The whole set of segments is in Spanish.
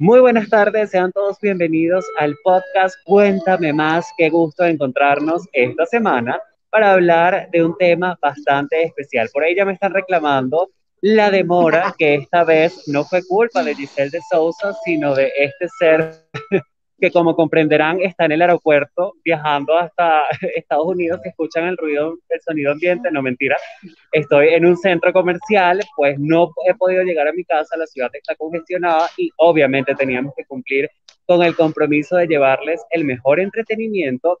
Muy buenas tardes, sean todos bienvenidos al podcast Cuéntame más. Qué gusto encontrarnos esta semana para hablar de un tema bastante especial. Por ahí ya me están reclamando la demora, que esta vez no fue culpa de Giselle de Sousa, sino de este ser que como comprenderán está en el aeropuerto viajando hasta Estados Unidos, si escuchan el ruido, el sonido ambiente, no mentira, estoy en un centro comercial, pues no he podido llegar a mi casa, la ciudad está congestionada y obviamente teníamos que cumplir con el compromiso de llevarles el mejor entretenimiento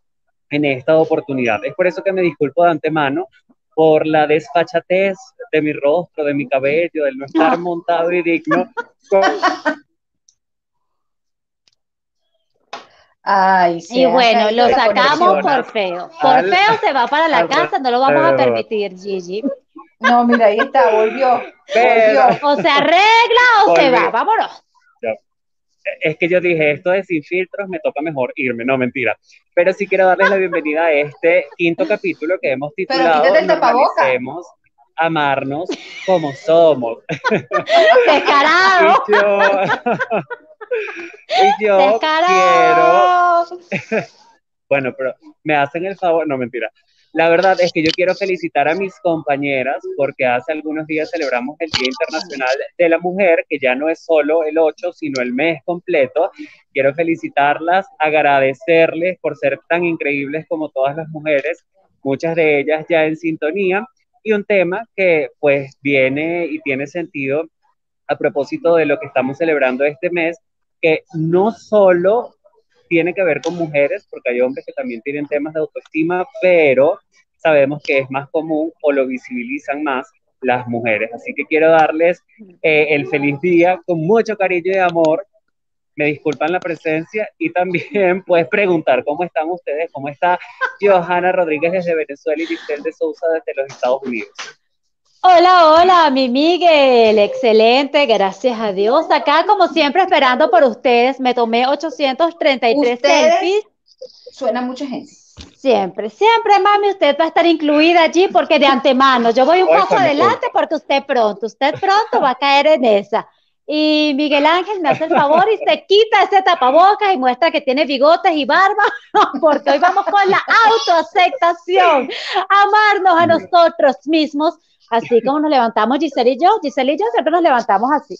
en esta oportunidad. Es por eso que me disculpo de antemano por la desfachatez de mi rostro, de mi cabello, del no estar montado y digno Ay, sí, y bueno, lo sacamos por feo. Por feo se va para la casa, no lo vamos a permitir, Gigi. No, mira, ahí está, volvió. O se arregla o se va, vámonos. Es que yo dije, esto de sin filtros me toca mejor irme, no, mentira. Pero sí quiero darles la bienvenida a este quinto capítulo que hemos titulado Normalicemos amarnos como somos. Descarado. y yo quiero. bueno, pero me hacen el favor, no mentira. La verdad es que yo quiero felicitar a mis compañeras porque hace algunos días celebramos el Día Internacional de la Mujer, que ya no es solo el 8, sino el mes completo. Quiero felicitarlas, agradecerles por ser tan increíbles como todas las mujeres, muchas de ellas ya en sintonía. Y un tema que pues viene y tiene sentido a propósito de lo que estamos celebrando este mes, que no solo tiene que ver con mujeres, porque hay hombres que también tienen temas de autoestima, pero sabemos que es más común o lo visibilizan más las mujeres. Así que quiero darles eh, el feliz día con mucho cariño y amor. Me disculpan la presencia y también puedes preguntar cómo están ustedes, cómo está Johanna Rodríguez desde Venezuela y Giselle de Sousa desde los Estados Unidos. Hola, hola, mi Miguel, excelente, gracias a Dios. Acá, como siempre, esperando por ustedes. Me tomé 833 selfies. Suena mucha gente. Siempre, siempre, mami, usted va a estar incluida allí porque de antemano, yo voy un poco adelante porque usted pronto, usted pronto va a caer en esa. Y Miguel Ángel me hace el favor y se quita ese tapabocas y muestra que tiene bigotes y barba, porque hoy vamos con la autoaceptación, amarnos a nosotros mismos Así como nos levantamos Giselle y yo, Giselle y yo siempre nos levantamos así.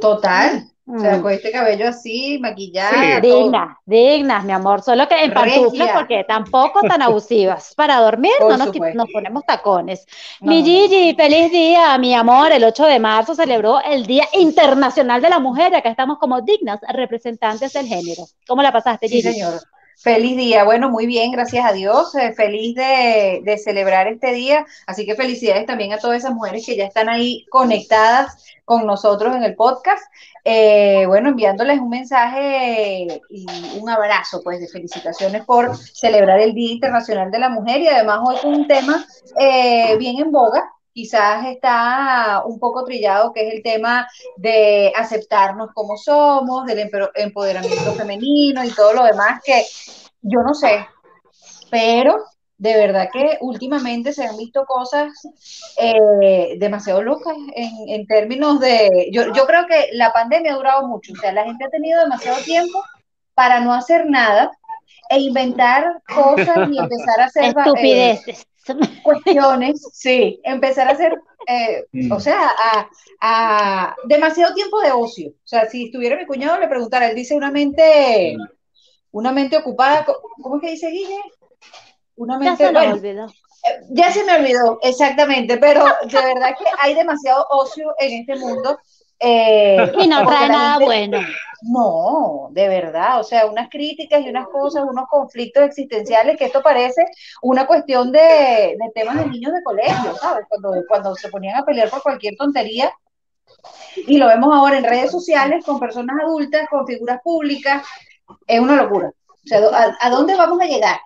Total. O sea, mm. con este cabello así, maquillada. dignas, dignas, mi amor. Solo que en pantuflas, porque tampoco tan abusivas. Para dormir no nos, ponemos tacones. Mi Gigi, feliz día, mi amor. El 8 de marzo celebró el Día Internacional de la Mujer. Acá estamos como dignas representantes del género. ¿Cómo la pasaste, Gigi? Sí, señor. Feliz día, bueno, muy bien, gracias a Dios, eh, feliz de, celebrar este día, así que felicidades también a todas esas mujeres que ya están ahí conectadas con nosotros en el podcast, eh, bueno, enviándoles un mensaje y un abrazo, pues, de felicitaciones por celebrar el Día Internacional de la Mujer. Y además hoy con un tema eh, bien en boga, quizás está un poco trillado, que es el tema de aceptarnos como somos, del empoderamiento femenino y todo lo demás que yo no sé, pero de verdad que últimamente se han visto cosas eh, demasiado locas en, términos de, yo, yo creo que la pandemia ha durado mucho, o sea, la gente ha tenido demasiado tiempo para no hacer nada e inventar cosas y empezar a hacer estupideces cuestiones, sí, empezar a hacer, eh, o sea, a, demasiado tiempo de ocio. O sea, si estuviera mi cuñado, le preguntara, él dice una mente, una mente ocupada, ¿cómo es que dice Guille? Una mente, ya se me olvidó. Eh, ya se me olvidó, exactamente, pero de verdad que hay demasiado ocio en este mundo eh, y no trae nada bueno. No, de verdad, o sea, unas críticas y unas cosas, unos conflictos existenciales, que esto parece una cuestión de, temas de niños de colegio, ¿sabes? Cuando, cuando se ponían a pelear por cualquier tontería. Y lo vemos ahora en redes sociales con personas adultas, con figuras públicas. Es una locura. O sea, a dónde vamos a llegar?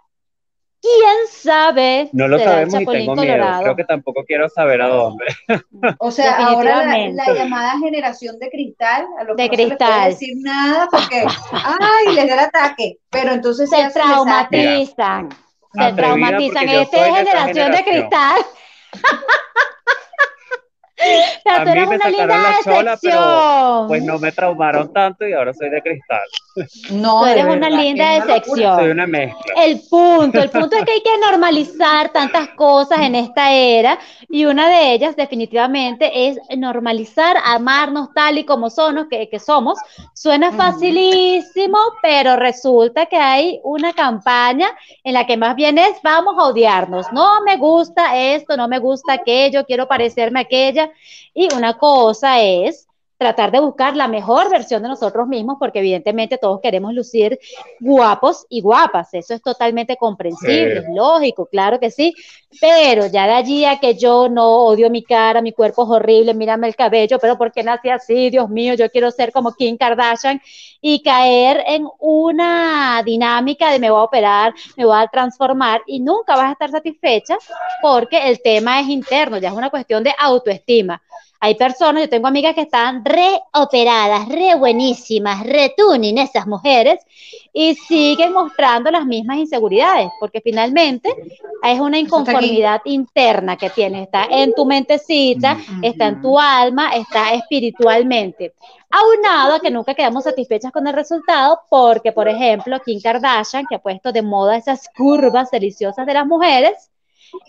¿Quién sabe? No lo sabemos y tengo miedo. Creo que tampoco quiero saber a dónde. O sea, ahora la, llamada generación de cristal, a lo que de no cristal. se les decir nada porque, ay, les da el ataque. Pero entonces se traumatizan. Se traumatizan. Esta es generación, de cristal. Pero tú eres una linda la chola, pero pues no me traumaron tanto y ahora soy de cristal. No, tú eres una linda decepción. Soy una mezcla. El punto, el punto es que hay que normalizar tantas cosas en esta era y una de ellas definitivamente es normalizar, amarnos tal y como somos, que, que somos. Suena facilísimo, pero resulta que hay una campaña en la que más bien es vamos a odiarnos. No me gusta esto, no me gusta aquello, quiero parecerme a aquella. Y una cosa es tratar de buscar la mejor versión de nosotros mismos, porque evidentemente todos queremos lucir guapos y guapas, eso es totalmente comprensible, lógico, claro que sí, pero ya de allí a que yo no odio mi cara, mi cuerpo es horrible, mírame el cabello, pero ¿por qué nací así? Dios mío, yo quiero ser como Kim Kardashian y caer en una dinámica de me voy a operar, me voy a transformar y nunca vas a estar satisfecha porque el tema es interno, ya es una cuestión de autoestima. Hay personas, yo tengo amigas que están reoperadas, re buenísimas, re tuning esas mujeres y siguen mostrando las mismas inseguridades, porque finalmente es una inconformidad interna que tienes, está en tu mentecita, está en tu alma, está espiritualmente. Aunado a que nunca quedamos satisfechas con el resultado, porque, por ejemplo, Kim Kardashian, que ha puesto de moda esas curvas deliciosas de las mujeres,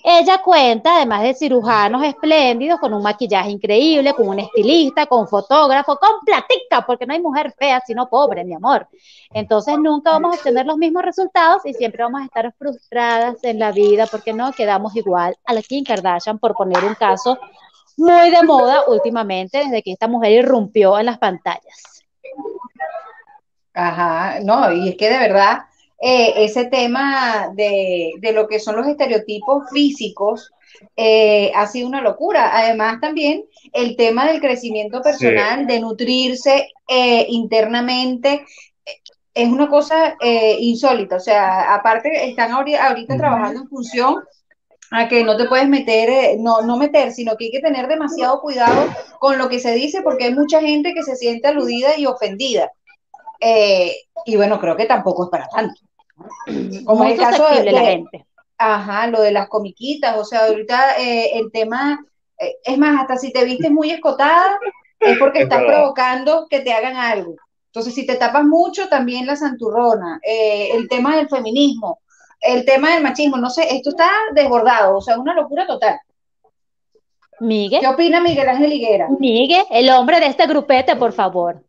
ella cuenta, además de cirujanos espléndidos, con un maquillaje increíble, con un estilista, con fotógrafo, con platica, porque no hay mujer fea sino pobre, mi amor. Entonces nunca vamos a obtener los mismos resultados y siempre vamos a estar frustradas en la vida porque no quedamos igual a la Kim Kardashian, por poner un caso muy de moda últimamente, desde que esta mujer irrumpió en las pantallas. Ajá, no, y es que de verdad eh, ese tema de, lo que son los estereotipos físicos eh, ha sido una locura. Además, también el tema del crecimiento personal, de nutrirse eh, internamente, es una cosa insólita. O sea, aparte, están ahorita, trabajando en función a que no te puedes meter, no, no meter, sino que hay que tener demasiado cuidado con lo que se dice porque hay mucha gente que se siente aludida y ofendida. y bueno, creo que tampoco es para tanto. Como el caso de, la gente. Ajá, lo de las comiquitas, o sea, ahorita eh, el tema, eh, es más, hasta si te vistes muy escotada, es porque estás provocando que te hagan algo. Entonces, si te tapas mucho, también la santurrona, eh, el tema del feminismo, el tema del machismo, no sé, esto está desbordado, o sea, una locura total. Miguel. ¿Qué opina Miguel Ángel Higuera? Miguel, el hombre de este grupete, por favor.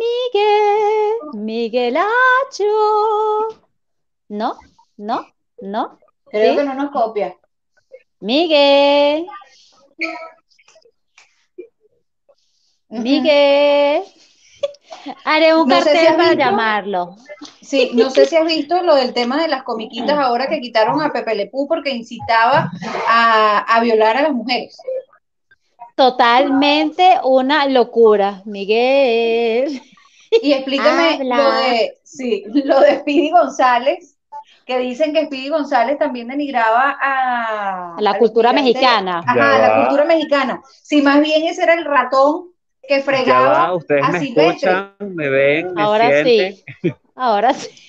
Miguel, Miguelacho. ¿No? ¿No? ¿No? Creo que no nos copia. Miguel. Miguel. Haré un cartel para llamarlo. Sí, no sé si has visto lo del tema de las comiquitas ahora que quitaron a Pepe Lepú porque incitaba a, a violar a las mujeres totalmente una locura, Miguel. Y explícame lo de, sí, lo de Speedy González, que dicen que Speedy González también denigraba a, la cultura mexicana. Ajá, la cultura mexicana. Si más bien ese era el ratón que fregaba. ustedes me escuchan, me ven, me Ahora sí. Ahora sí.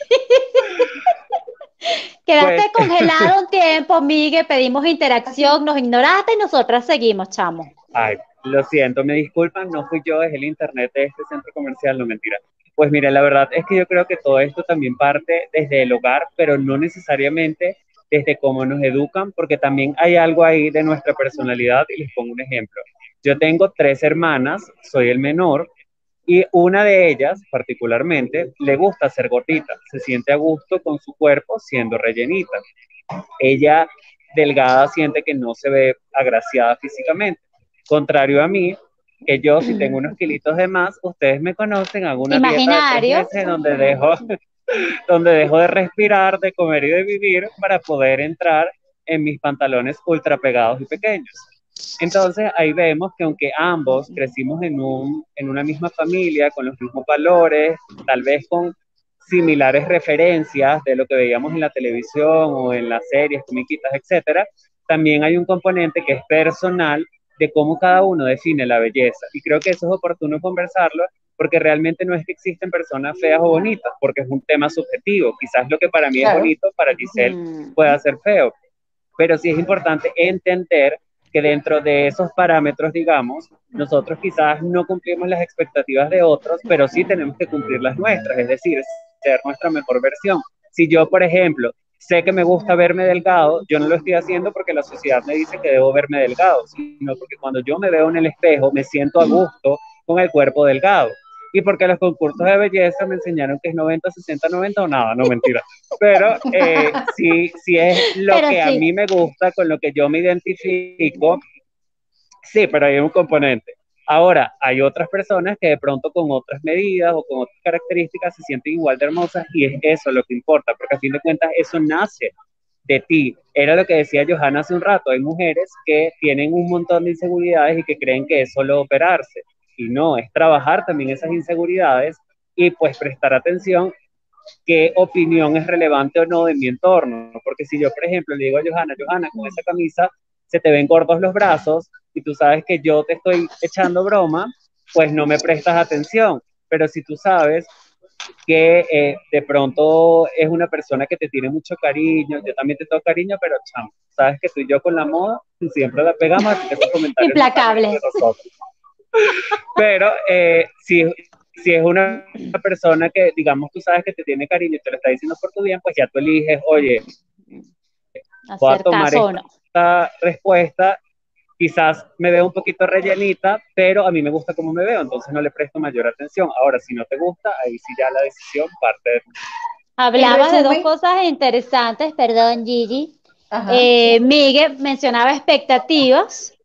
Quedaste pues. congelado un tiempo, Miguel, pedimos interacción, nos ignoraste y nosotras seguimos, chamo. Ay, lo siento, me disculpan, no fui yo, es el internet de este centro comercial, no mentira. Pues mire, la verdad es que yo creo que todo esto también parte desde el hogar, pero no necesariamente desde cómo nos educan, porque también hay algo ahí de nuestra personalidad y les pongo un ejemplo. Yo tengo tres hermanas, soy el menor, y una de ellas particularmente le gusta ser gordita, se siente a gusto con su cuerpo siendo rellenita. Ella delgada siente que no se ve agraciada físicamente. Contrario a mí, que yo si tengo unos kilitos de más, ustedes me conocen, hago una Imaginario. donde dejo, donde dejo de respirar, de comer y de vivir para poder entrar en mis pantalones ultra pegados y pequeños. Entonces ahí vemos que aunque ambos crecimos en, un, en una misma familia, con los mismos valores, tal vez con similares referencias de lo que veíamos en la televisión o en las series, comiquitas, etcétera, también hay un componente que es personal de cómo cada uno define la belleza. Y creo que eso es oportuno conversarlo porque realmente no es que existen personas feas o bonitas, porque es un tema subjetivo. Quizás lo que para mí es bonito, para Giselle pueda ser feo. pero sí es importante entender que dentro de esos parámetros, digamos, nosotros quizás no cumplimos las expectativas de otros, pero sí tenemos que cumplir las nuestras, es decir, ser nuestra mejor versión. Si yo, por ejemplo, sé que me gusta verme delgado, yo no lo estoy haciendo porque la sociedad me dice que debo verme delgado, sino porque cuando yo me veo en el espejo me siento a gusto con el cuerpo delgado y porque los concursos de belleza me enseñaron que es 90, 60, 90 o nada, no mentira. Pero eh, sí, sí es lo que a mí me gusta, con lo que yo me identifico. Sí, pero hay un componente. Ahora, hay otras personas que de pronto con otras medidas o con otras características se sienten igual de hermosas y es eso lo que importa, porque a fin de cuentas eso nace de ti. Era lo que decía Johanna hace un rato, hay mujeres que tienen un montón de inseguridades y que creen que es solo operarse y no, es trabajar también esas inseguridades y pues prestar atención qué opinión es relevante o no de mi entorno, porque si yo, por ejemplo, le digo a Johanna, Johanna, con esa camisa se te ven gordos los brazos y tú sabes que yo te estoy echando broma, pues no me prestas atención, pero si tú sabes que eh, de pronto es una persona que te tiene mucho cariño, yo también te tengo cariño, pero chamo, sabes que tú y yo con la moda siempre la pegamos, así que Implacable. Pero eh, si, si es una, persona que, digamos, tú sabes que te tiene cariño y te lo está diciendo por tu bien, pues ya tú eliges, oye, voy a tomar esta respuesta, quizás me veo un poquito rellenita, pero a mí me gusta cómo me veo, entonces no le presto mayor atención. Ahora, si no te gusta, ahí sí ya la decisión parte de... Hablabas de dos cosas interesantes, perdón Gigi. Eh, Miguel mencionaba expectativas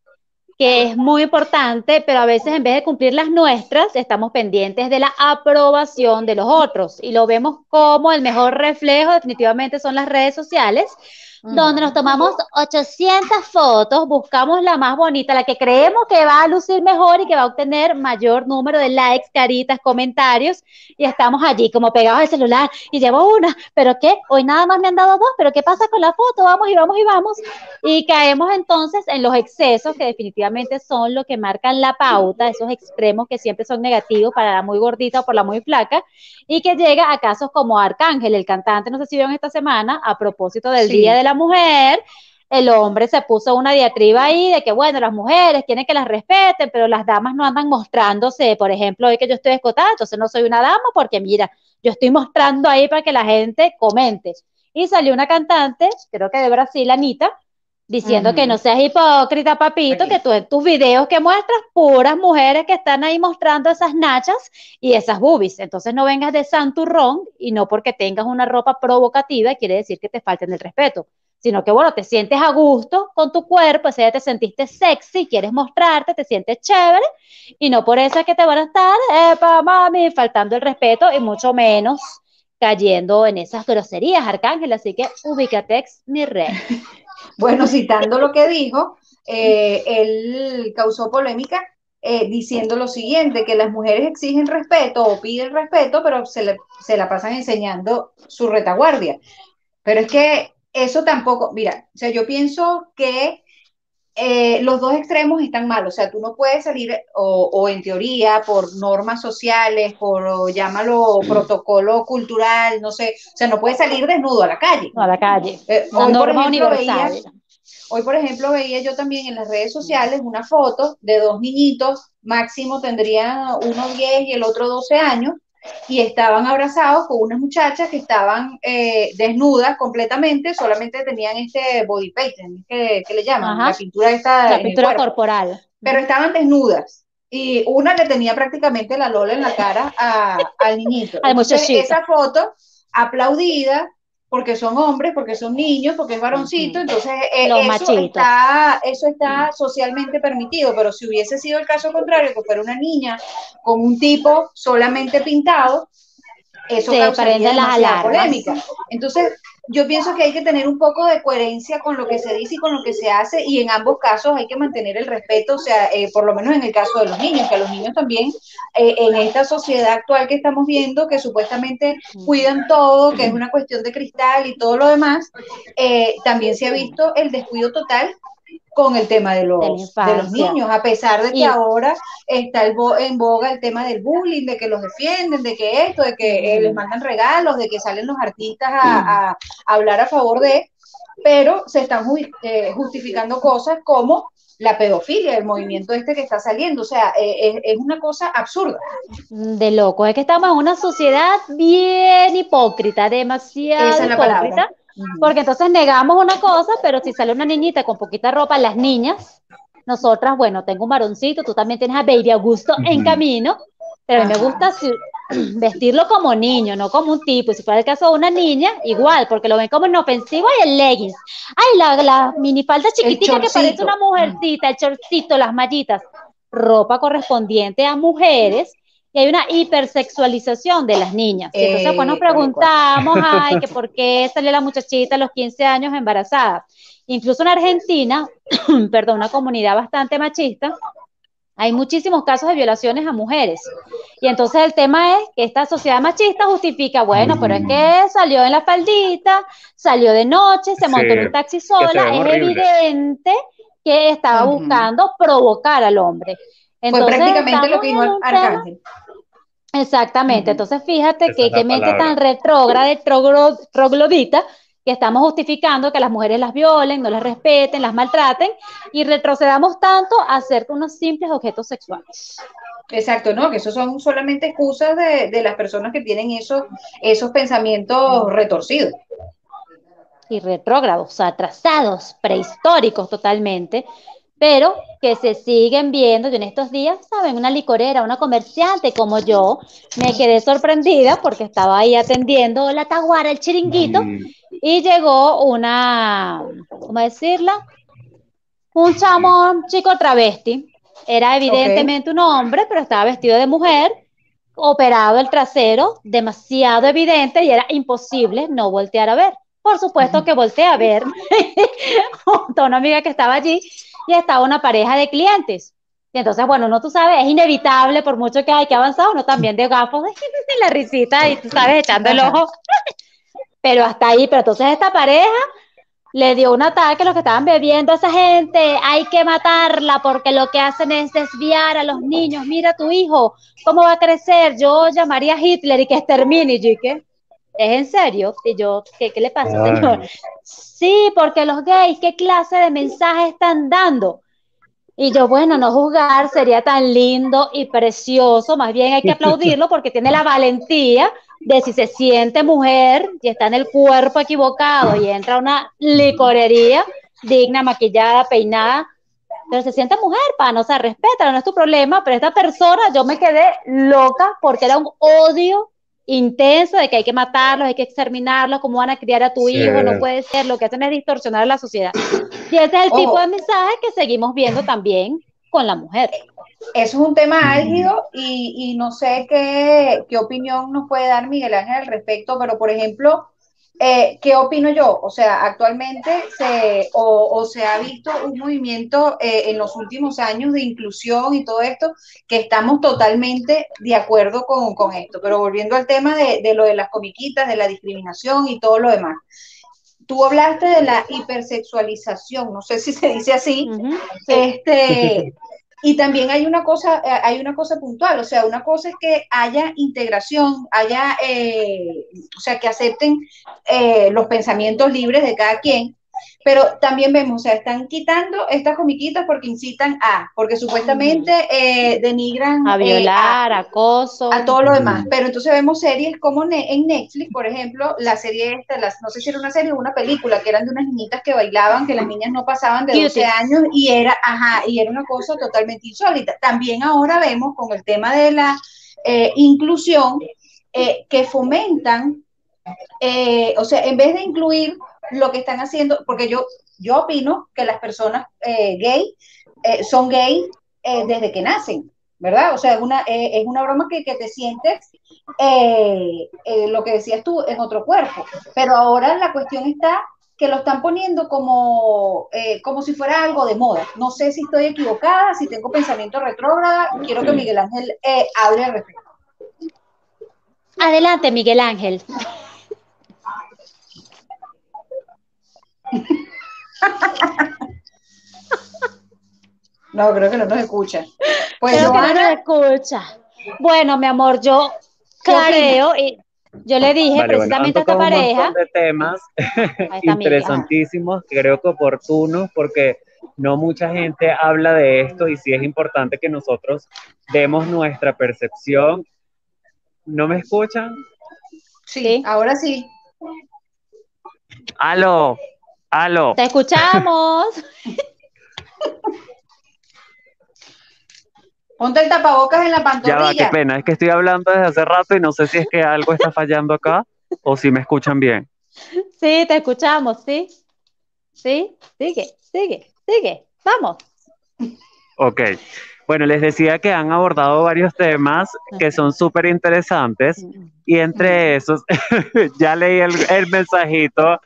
que es muy importante, pero a veces en vez de cumplir las nuestras, estamos pendientes de la aprobación de los otros. Y lo vemos como el mejor reflejo definitivamente son las redes sociales, donde nos tomamos 800 fotos, buscamos la más bonita, la que creemos que va a lucir mejor y que va a obtener mayor número de likes, caritas, comentarios, y estamos allí como pegados al celular y llevo una, pero ¿qué? Hoy nada más me han dado dos, pero ¿qué pasa con la foto? Vamos y vamos y vamos. Y caemos entonces en los excesos que definitivamente son lo que marcan la pauta, esos extremos que siempre son negativos para la muy gordita o por la muy flaca, y que llega a casos como Arcángel, el cantante, no sé si vieron esta semana, a propósito del Día de la mujer, el hombre se puso una diatriba ahí de que, bueno, las mujeres quieren que las respeten, pero las damas no andan mostrándose, por ejemplo, hoy que yo estoy escotada, entonces no soy una dama porque mira, yo estoy mostrando ahí para que la gente comente. Y salió una cantante, creo que de Brasil, Anita, diciendo que no seas hipócrita, papito, que tú en tus videos que muestras puras mujeres que están ahí mostrando esas nachas y esas boobies. Entonces no vengas de santurrón y no porque tengas una ropa provocativa quiere decir que te falten el respeto sino que bueno, te sientes a gusto con tu cuerpo, ese día te sentiste sexy, quieres mostrarte, te sientes chévere, y no por eso es que te van a estar, epa, mami, faltando el respeto, y mucho menos cayendo en esas groserías, Arcángel, así que ubícatex, mi rey. bueno, citando lo que dijo, eh, él causó polémica eh, diciendo lo siguiente, que las mujeres exigen respeto o piden respeto, pero se, se la pasan enseñando su retaguardia. Pero es que eso tampoco, mira, o sea, yo pienso que eh, los dos extremos están mal, o sea, tú no puedes salir, o, en teoría, por normas sociales, por, llámalo, protocolo cultural, no sé, o sea, no puedes salir desnudo a la calle. a la calle. Eh, hoy, norma universal. hoy, por ejemplo, veía yo también en las redes sociales una foto de dos niñitos, máximo tendrían uno 10 y el otro 12 años, y estaban abrazados con unas muchachas que estaban eh, desnudas completamente, solamente tenían este body painting, que, le llaman, la pintura esta. La pintura corporal. Pero estaban desnudas. Y una le tenía prácticamente la lola en la cara al niñito. Entonces, esa foto aplaudida, porque son hombres, porque son niños, porque es varoncito, entonces eh, eso, está, eso está socialmente permitido, pero si hubiese sido el caso contrario, que fuera una niña con un tipo solamente pintado, eso causaría la polémica. Entonces, yo pienso que hay que tener un poco de coherencia con lo que se dice y con lo que se hace, y en ambos casos hay que mantener el respeto, o sea, eh, por lo menos en el caso de los niños, que a los niños también, eh, en esta sociedad actual que estamos viendo, que supuestamente cuidan todo, que es una cuestión de cristal y todo lo demás, eh, también se ha visto el descuido total con el tema de los, de, los niños, a pesar de que ahora está en boga el tema del bullying, de que los defienden, de que esto, de que eh, les mandan regalos, de que salen los artistas a, hablar a favor de, pero se están eh, justificando cosas como la pedofilia, el movimiento este que está saliendo. O sea, eh, es, una cosa absurda. De loco, es que estamos en una sociedad bien hipócrita, demasiado hipócrita. Porque entonces negamos una cosa, pero si sale una niñita con poquita ropa, las niñas, nosotras, bueno, tengo un varoncito, tú también tienes a Baby Augusto en camino, pero a mí me gusta vestirlo como niño, no como un tipo. Si fuera el caso de una niña, igual, porque lo ven como inofensivo y el leggings. Ay, la, la minifalda chiquitita que parece una mujercita, el chorcito, las mallitas. Ropa correspondiente a mujeres y hay una hipersexualización de las niñas. entonces, pues nos preguntamos, ay, que por qué salió la muchachita a los 15 años embarazada. Incluso en Argentina, perdón, una comunidad bastante machista, hay muchísimos casos de violaciones a mujeres. Y entonces el tema es que esta sociedad machista justifica, bueno, pero es que salió en la faldita, salió de noche, se montó en un taxi sola, es evidente que estaba buscando provocar al hombre. Entonces, Fue prácticamente lo que dijo Arcángel. Exactamente, entonces fíjate que, que mente tan retrógrada, troglodita, que estamos justificando que las mujeres las violen, no las respeten, las maltraten y retrocedamos tanto a ser unos simples objetos sexuales. Exacto, ¿no? Que eso son solamente excusas de, las personas que tienen esos, esos pensamientos retorcidos. Y retrógrados, atrasados, prehistóricos totalmente, pero que se siguen viendo. Yo en estos días, ¿saben? Una licorera, una comerciante como yo, me quedé sorprendida porque estaba ahí atendiendo la taguara, el chiringuito, y llegó una, ¿cómo decirla? Un chamo, chico travesti. Era evidentemente un hombre, pero estaba vestido de mujer, operado el trasero, demasiado evidente y era imposible no voltear a ver. Por supuesto que volteé a ver a una amiga que estaba allí y estaba una pareja de clientes. Y entonces, bueno, no tú sabes, es inevitable, por mucho que hay que avanzar, uno también de gafos, la risita y tú sabes, echando el ojo. Pero hasta ahí, pero entonces esta pareja le dio un ataque a los que estaban bebiendo a esa gente, hay que matarla porque lo que hacen es desviar a los niños, mira tu hijo, cómo va a crecer, yo llamaría a Hitler y que extermine, y ¿qué? ¿Es en serio? Y yo, ¿qué, qué le pasa, señor? Sí, porque los gays, ¿qué clase de mensaje están dando? Y yo, bueno, no juzgar sería tan lindo y precioso, más bien hay que aplaudirlo porque tiene la valentía de si se siente mujer y está en el cuerpo equivocado y entra a una licorería digna, maquillada, peinada, pero se siente mujer, pa, no se respeta, no es tu problema, pero esta persona yo me quedé loca porque era un odio intenso de que hay que matarlos, hay que exterminarlos, cómo van a criar a tu hijo, no puede ser, lo que hacen es distorsionar a la sociedad. Y ese es el tipo de mensaje que seguimos viendo también con la mujer. Eso es un tema álgido y, y no sé qué, qué opinión nos puede dar Miguel Ángel al respecto, pero por ejemplo, eh, ¿Qué opino yo? O sea, actualmente se, o, se ha visto un movimiento eh, en los últimos años de inclusión y todo esto, que estamos totalmente de acuerdo con, esto. Pero volviendo al tema de, de, lo de las comiquitas, de la discriminación y todo lo demás. Tú hablaste de la hipersexualización, no sé si se dice así, este, y también hay una cosa, eh, hay una cosa puntual, o sea, una cosa es que haya integración, haya, eh, o sea, que acepten eh, los pensamientos libres de cada quien, pero también vemos, o sea, están quitando estas comiquitas porque incitan a, porque supuestamente eh, denigran a violar, acoso, a todo lo demás. Pero entonces vemos series como en Netflix, por ejemplo, la serie esta, las, no sé si era una serie o una película, que eran de unas niñitas que bailaban, que las niñas no pasaban de 12 años y era, ajá, y era una cosa totalmente insólita. También ahora vemos con el tema de la eh, inclusión eh, que fomentan, o sea, en vez de incluir lo que están haciendo, porque yo, yo opino que las personas eh, gay eh, son gay eh, desde que nacen, ¿verdad? O sea, es una, es una broma que, que te sientes, lo que decías tú, en otro cuerpo. Pero ahora la cuestión está que lo están poniendo como, como si fuera algo de moda. No sé si estoy equivocada, si tengo pensamiento retrógrada. Quiero que Miguel Ángel hable al respecto. Adelante, Miguel Ángel. No, creo que no nos escucha. Pues creo que no nos escucha. Bueno, mi amor, yo creo y Yo le dije precisamente a esta pareja. Un de temas interesantísimos, creo que oportunos, porque no mucha gente habla de esto y sí es importante que nosotros demos nuestra percepción. ¿No me escuchan? Sí, ahora sí. Aló, aló. Te escuchamos. Ponte el tapabocas en la pantalla. Ya va, qué pena, es que estoy hablando desde hace rato y no sé si es que algo está fallando acá o si me escuchan bien. Sí, te escuchamos, sí. Sí, sigue, sigue, sigue, vamos. Ok. Bueno, les decía que han abordado varios temas que son súper interesantes y entre esos, ya leí el, el mensajito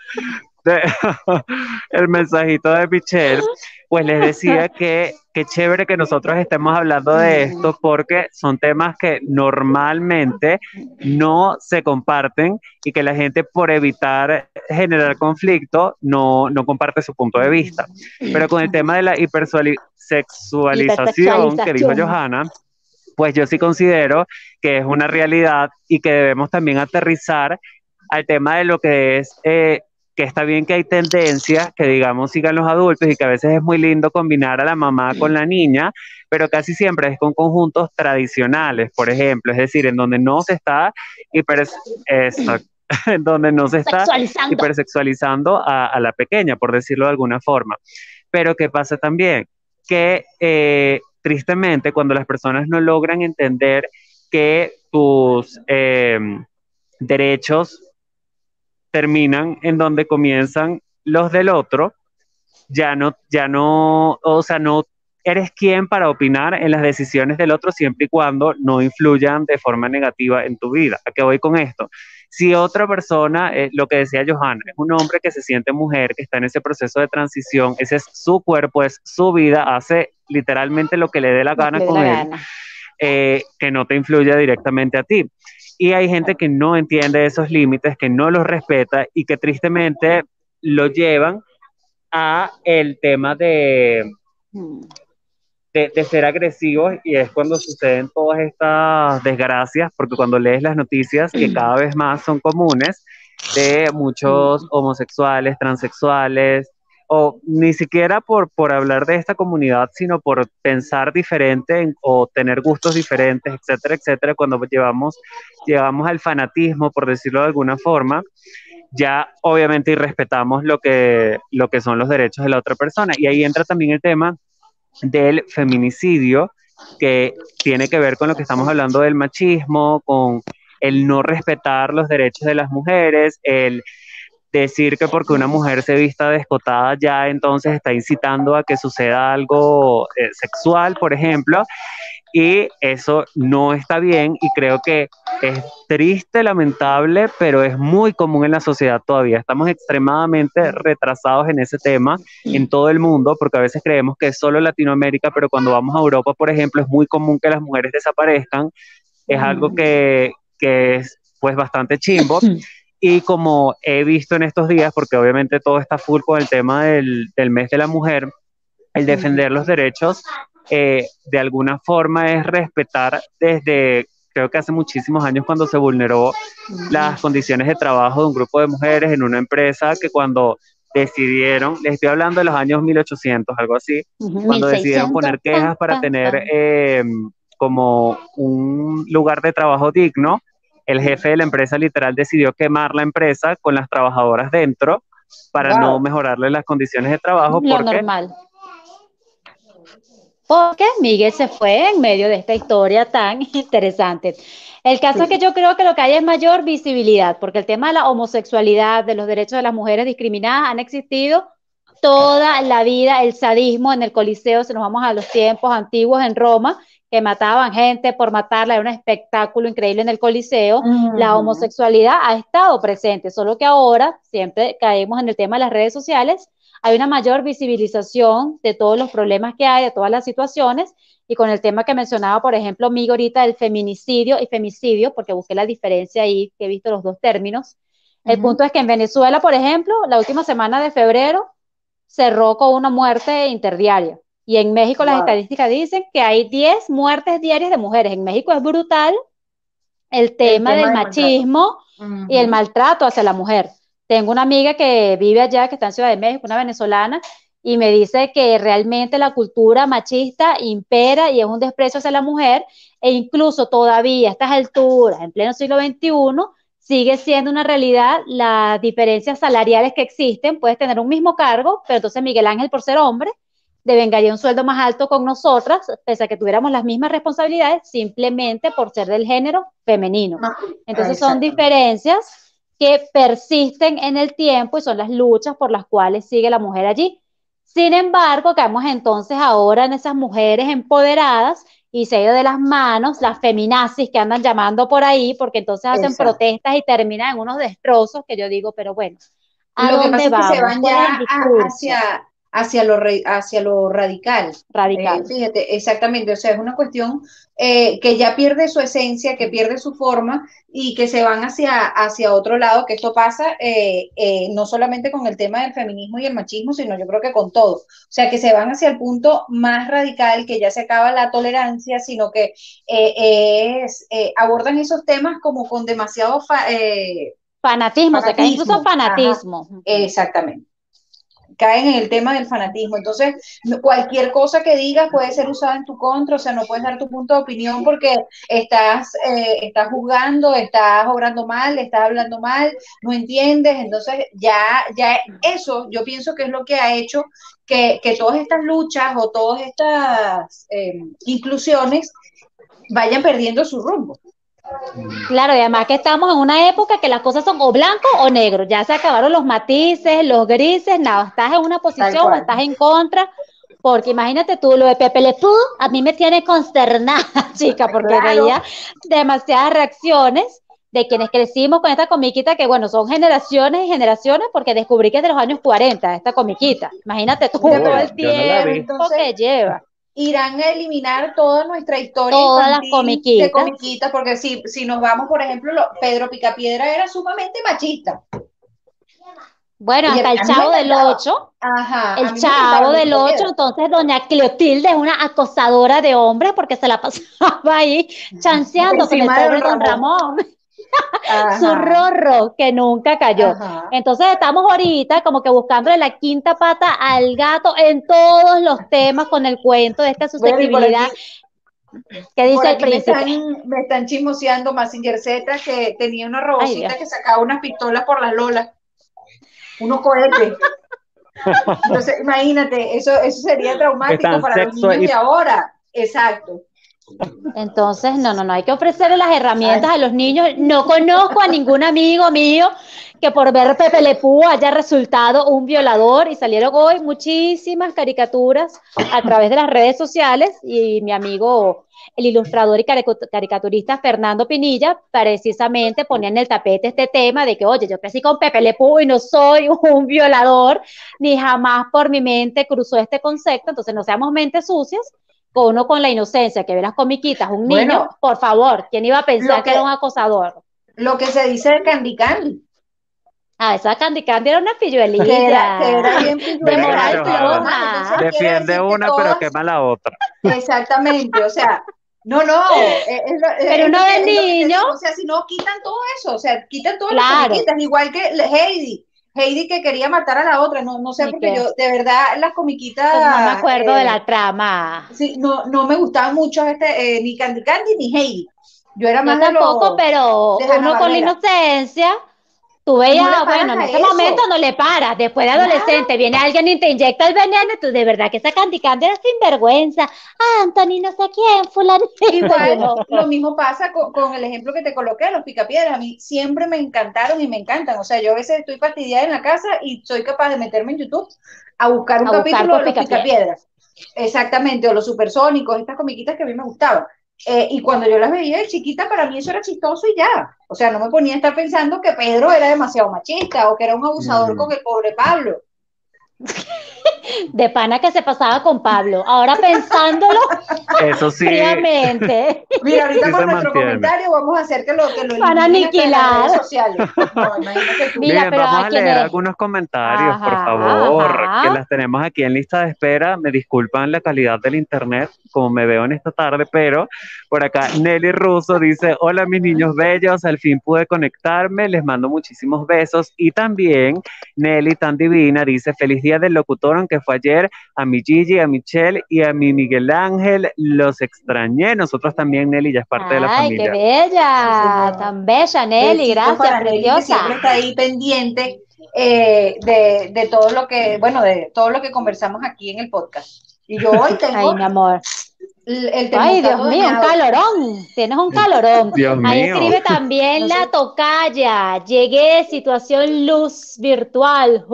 el mensajito de Michelle, pues les decía que qué chévere que nosotros estemos hablando de esto porque son temas que normalmente no se comparten y que la gente por evitar generar conflicto no, no comparte su punto de vista. Pero con el tema de la hipersexualización que dijo Johanna, pues yo sí considero que es una realidad y que debemos también aterrizar al tema de lo que es eh, que está bien que hay tendencias que, digamos, sigan los adultos y que a veces es muy lindo combinar a la mamá con la niña, pero casi siempre es con conjuntos tradicionales, por ejemplo, es decir, en donde no se está hiper, en donde no se está hipersexualizando a, a, la pequeña, por decirlo de alguna forma. Pero ¿qué pasa también? Que eh, tristemente cuando las personas no logran entender que tus eh, derechos terminan en donde comienzan los del otro, ya no, ya no, o sea, no eres quien para opinar en las decisiones del otro siempre y cuando no influyan de forma negativa en tu vida. ¿A qué voy con esto? Si otra persona, eh, lo que decía Johanna, es un hombre que se siente mujer, que está en ese proceso de transición, ese es su cuerpo, es su vida, hace literalmente lo que le dé la gana con él, eh, que no te influya directamente a ti. Y hay gente que no entiende esos límites, que no los respeta y que tristemente lo llevan a el tema de, de, ser agresivos y es cuando suceden todas estas desgracias, porque cuando lees las noticias, que cada vez más son comunes, de muchos homosexuales, transexuales, o ni siquiera por, por hablar de esta comunidad, sino por pensar diferente o tener gustos diferentes, etcétera, etcétera, cuando llevamos, llevamos al fanatismo, por decirlo de alguna forma, ya obviamente irrespetamos lo que, lo que son los derechos de la otra persona. Y ahí entra también el tema del feminicidio, que tiene que ver con lo que estamos hablando del machismo, con el no respetar los derechos de las mujeres, el decir que porque una mujer se vista descotada ya entonces está incitando a que suceda algo eh, sexual, por ejemplo, y eso no está bien y creo que es triste, lamentable, pero es muy común en la sociedad todavía. Estamos extremadamente retrasados en ese tema en todo el mundo porque a veces creemos que es solo Latinoamérica, pero cuando vamos a Europa, por ejemplo, es muy común que las mujeres desaparezcan. Es algo que, que es pues bastante chimbo. Y como he visto en estos días, porque obviamente todo está full con el tema del, del mes de la mujer, el defender los derechos eh, de alguna forma es respetar desde, creo que hace muchísimos años cuando se vulneró las condiciones de trabajo de un grupo de mujeres en una empresa que cuando decidieron, les estoy hablando de los años 1800, algo así, cuando decidieron poner quejas para tener eh, como un lugar de trabajo digno, el jefe de la empresa literal decidió quemar la empresa con las trabajadoras dentro para no mejorarle las condiciones de trabajo. Lo normal. Porque Miguel se fue en medio de esta historia tan interesante. El caso es que yo creo que lo que hay es mayor visibilidad, porque el tema de la homosexualidad, de los derechos de las mujeres discriminadas han existido toda la vida, el sadismo en el Coliseo, si nos vamos a los tiempos antiguos en Roma, que mataban gente por matarla, era un espectáculo increíble en el Coliseo, la homosexualidad ha estado presente, solo que ahora siempre caemos en el tema de las redes sociales, hay una mayor visibilización de todos los problemas que hay, de todas las situaciones, y con el tema que mencionaba, por ejemplo, Migo ahorita, el feminicidio y femicidio, porque busqué la diferencia ahí, que he visto los dos términos. El punto es que en Venezuela, por ejemplo, la última semana de febrero cerró con una muerte interdiaria. Y en México las estadísticas dicen que hay 10 muertes diarias de mujeres. En México es brutal el tema, del machismo y el maltrato hacia la mujer. Tengo una amiga que vive allá, que está en Ciudad de México, una venezolana, y me dice que realmente la cultura machista impera y es un desprecio hacia la mujer, e incluso todavía a estas alturas, en pleno siglo XXI, sigue siendo una realidad las diferencias salariales que existen. Puedes tener un mismo cargo, pero entonces Miguel Ángel, por ser hombre, devengaría un sueldo más alto con nosotras, pese a que tuviéramos las mismas responsabilidades, simplemente por ser del género femenino. Ah, entonces son diferencias que persisten en el tiempo y son las luchas por las cuales sigue la mujer allí. Sin embargo, caemos entonces ahora en esas mujeres empoderadas y se ha ido de las manos las feminazis que andan llamando por ahí, porque entonces hacen protestas y terminan en unos destrozos que yo digo, pero bueno, ¿a lo dónde que pasa se van ya hacia, hacia lo, hacia lo radical. Radical. Eh, fíjate, exactamente, o sea, es una cuestión eh, que ya pierde su esencia, que pierde su forma y que se van hacia, hacia otro lado, que esto pasa eh, no solamente con el tema del feminismo y el machismo, sino yo creo que con todo. O sea, que se van hacia el punto más radical, que ya se acaba la tolerancia, sino que es, abordan esos temas como con demasiado... fanatismo, se cae incluso fanatismo. exactamente caen en el tema del fanatismo. Entonces, cualquier cosa que digas puede ser usada en tu contra, o sea, no puedes dar tu punto de opinión porque estás, eh, estás juzgando, estás obrando mal, estás hablando mal, no entiendes. Entonces, ya, ya eso yo pienso que es lo que ha hecho que, todas estas luchas o todas estas eh, inclusiones vayan perdiendo su rumbo. Claro, y además que estamos en una época que las cosas son o blanco o negro, ya se acabaron los matices, los grises, nada, estás en una posición o estás en contra, porque imagínate tú, lo de Pepe Le a mí me tiene consternada, chica, porque veía demasiadas reacciones de quienes crecimos con esta comiquita, que bueno, son generaciones y generaciones, porque descubrí que es de los años 40, esta comiquita. Imagínate tú todo el tiempo que lleva irán a eliminar toda nuestra historia Todas las comiquitas. de comiquitas, porque si, si nos vamos, por ejemplo, Pedro Picapiedra era sumamente machista. Bueno, hasta el Chavo del Ocho. Ajá, el Chavo del Ocho, entonces doña Cleotilde es una acosadora de hombres porque se la pasaba ahí chanceando con el pobre Don Ramón su rorro que nunca cayó. Entonces estamos ahorita como que buscándole la quinta pata al gato en todos los temas con el cuento de esta susceptibilidad. ¿Qué dice el príncipe? Me están, me están chismoseando Massinger Z que tenía una robocita que sacaba unas pistolas por las lolas, unos cohetes. Entonces, imagínate, eso, eso sería traumático para los niños de ahora. Exacto. Entonces, no, no, no, hay que ofrecerle las herramientas a los niños. No conozco a ningún amigo mío que por ver Pepe Le haya resultado un violador y salieron hoy muchísimas caricaturas a través de las redes sociales y mi amigo, el ilustrador y caricaturista Fernando Pinilla, precisamente ponía en el tapete este tema de que, oye, yo crecí con Pepe Le y no soy un violador, ni jamás por mi mente cruzó este concepto, entonces no seamos mentes sucias uno con la inocencia, que ve las comiquitas, un niño, por favor, ¿quién iba a pensar que, era un acosador? Lo que se dice de Candy Candy. Ah, esa Candy Candy era una pilluelita. era, bien De Defiende una, pero quema la otra. Exactamente, o sea, no, no. pero uno de niño. O sea, si no, quitan todo eso, o sea, quitan todas las comiquitas, igual que Heidi. Heidi que quería matar a la otra, no, no sé, porque yo, de verdad, las comiquitas. Pues no me acuerdo de la eh, trama. Sí, no, no me gustaban mucho este, eh, ni Candy Candy ni Heidi. Yo era más yo tampoco, pero uno con la inocencia Tú veías, bueno, en ese momento no le paras, después de adolescente viene alguien y te inyecta el veneno, tú de verdad que esa Candy era sinvergüenza. Ah, Anthony, no sé quién, fulano. Igual, lo mismo pasa con, el ejemplo que te coloqué, los picapiedras. A mí siempre me encantaron y me encantan. O sea, yo a veces estoy fastidiada en la casa y soy capaz de meterme en YouTube a buscar un capítulo de los picapiedras. Exactamente, o los supersónicos, estas comiquitas que a mí me gustaban. Eh, y cuando yo las veía de chiquita, para mí eso era chistoso y ya. O sea, no me ponía a estar pensando que Pedro era demasiado machista o que era un abusador con el pobre Pablo. de pana que se pasaba con Pablo. Ahora pensándolo Eso sí. fríamente. Mira, ahorita sí por nuestro comentario vamos a hacer que lo que lo Para aniquilar. En sociales. No, imagínate tú. Mira, pero vamos a leer algunos comentarios, por favor, que las tenemos aquí en lista de espera. Me disculpan la calidad del internet, como me veo en esta tarde, pero por acá Nelly Russo dice, hola mis niños bellos, al fin pude conectarme, les mando muchísimos besos. Y también Nelly, tan divina, dice, feliz día del locutor, aunque fue ayer, a mi Gigi, a Michelle y a mi Miguel Ángel, los extrañé. Nosotros también, Nelly, ya es parte de la familia. ¡Ay, qué bella! Tan bella, Nelly, gracias, preciosa. siempre está ahí pendiente eh, de, de todo lo que, bueno, de todo lo que conversamos aquí en el podcast. Y yo hoy tengo... Ay, mi amor. Ay, Dios mío, un calorón. Tienes un calorón. Dios Ahí escribe también la tocaya. Llegué, situación luz virtual.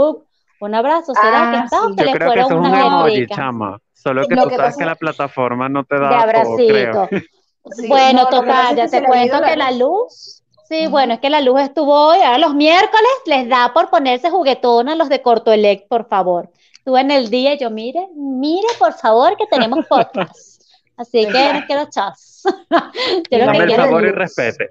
Un abrazo. ¿Será que ah, está o Yo creo que eso es un emoji, chama. Solo que tú sabes que la plataforma no te da. De abracito. bueno, no, tocaya, te cuento que la luz. Sí, bueno, es que la luz estuvo hoy. Ahora los miércoles les da por ponerse juguetón a los de Corto Elect, por favor. Tú en el día, yo mire, mire, por favor, que tenemos podcast. Así que no quiero chas. Dame el favor y respete.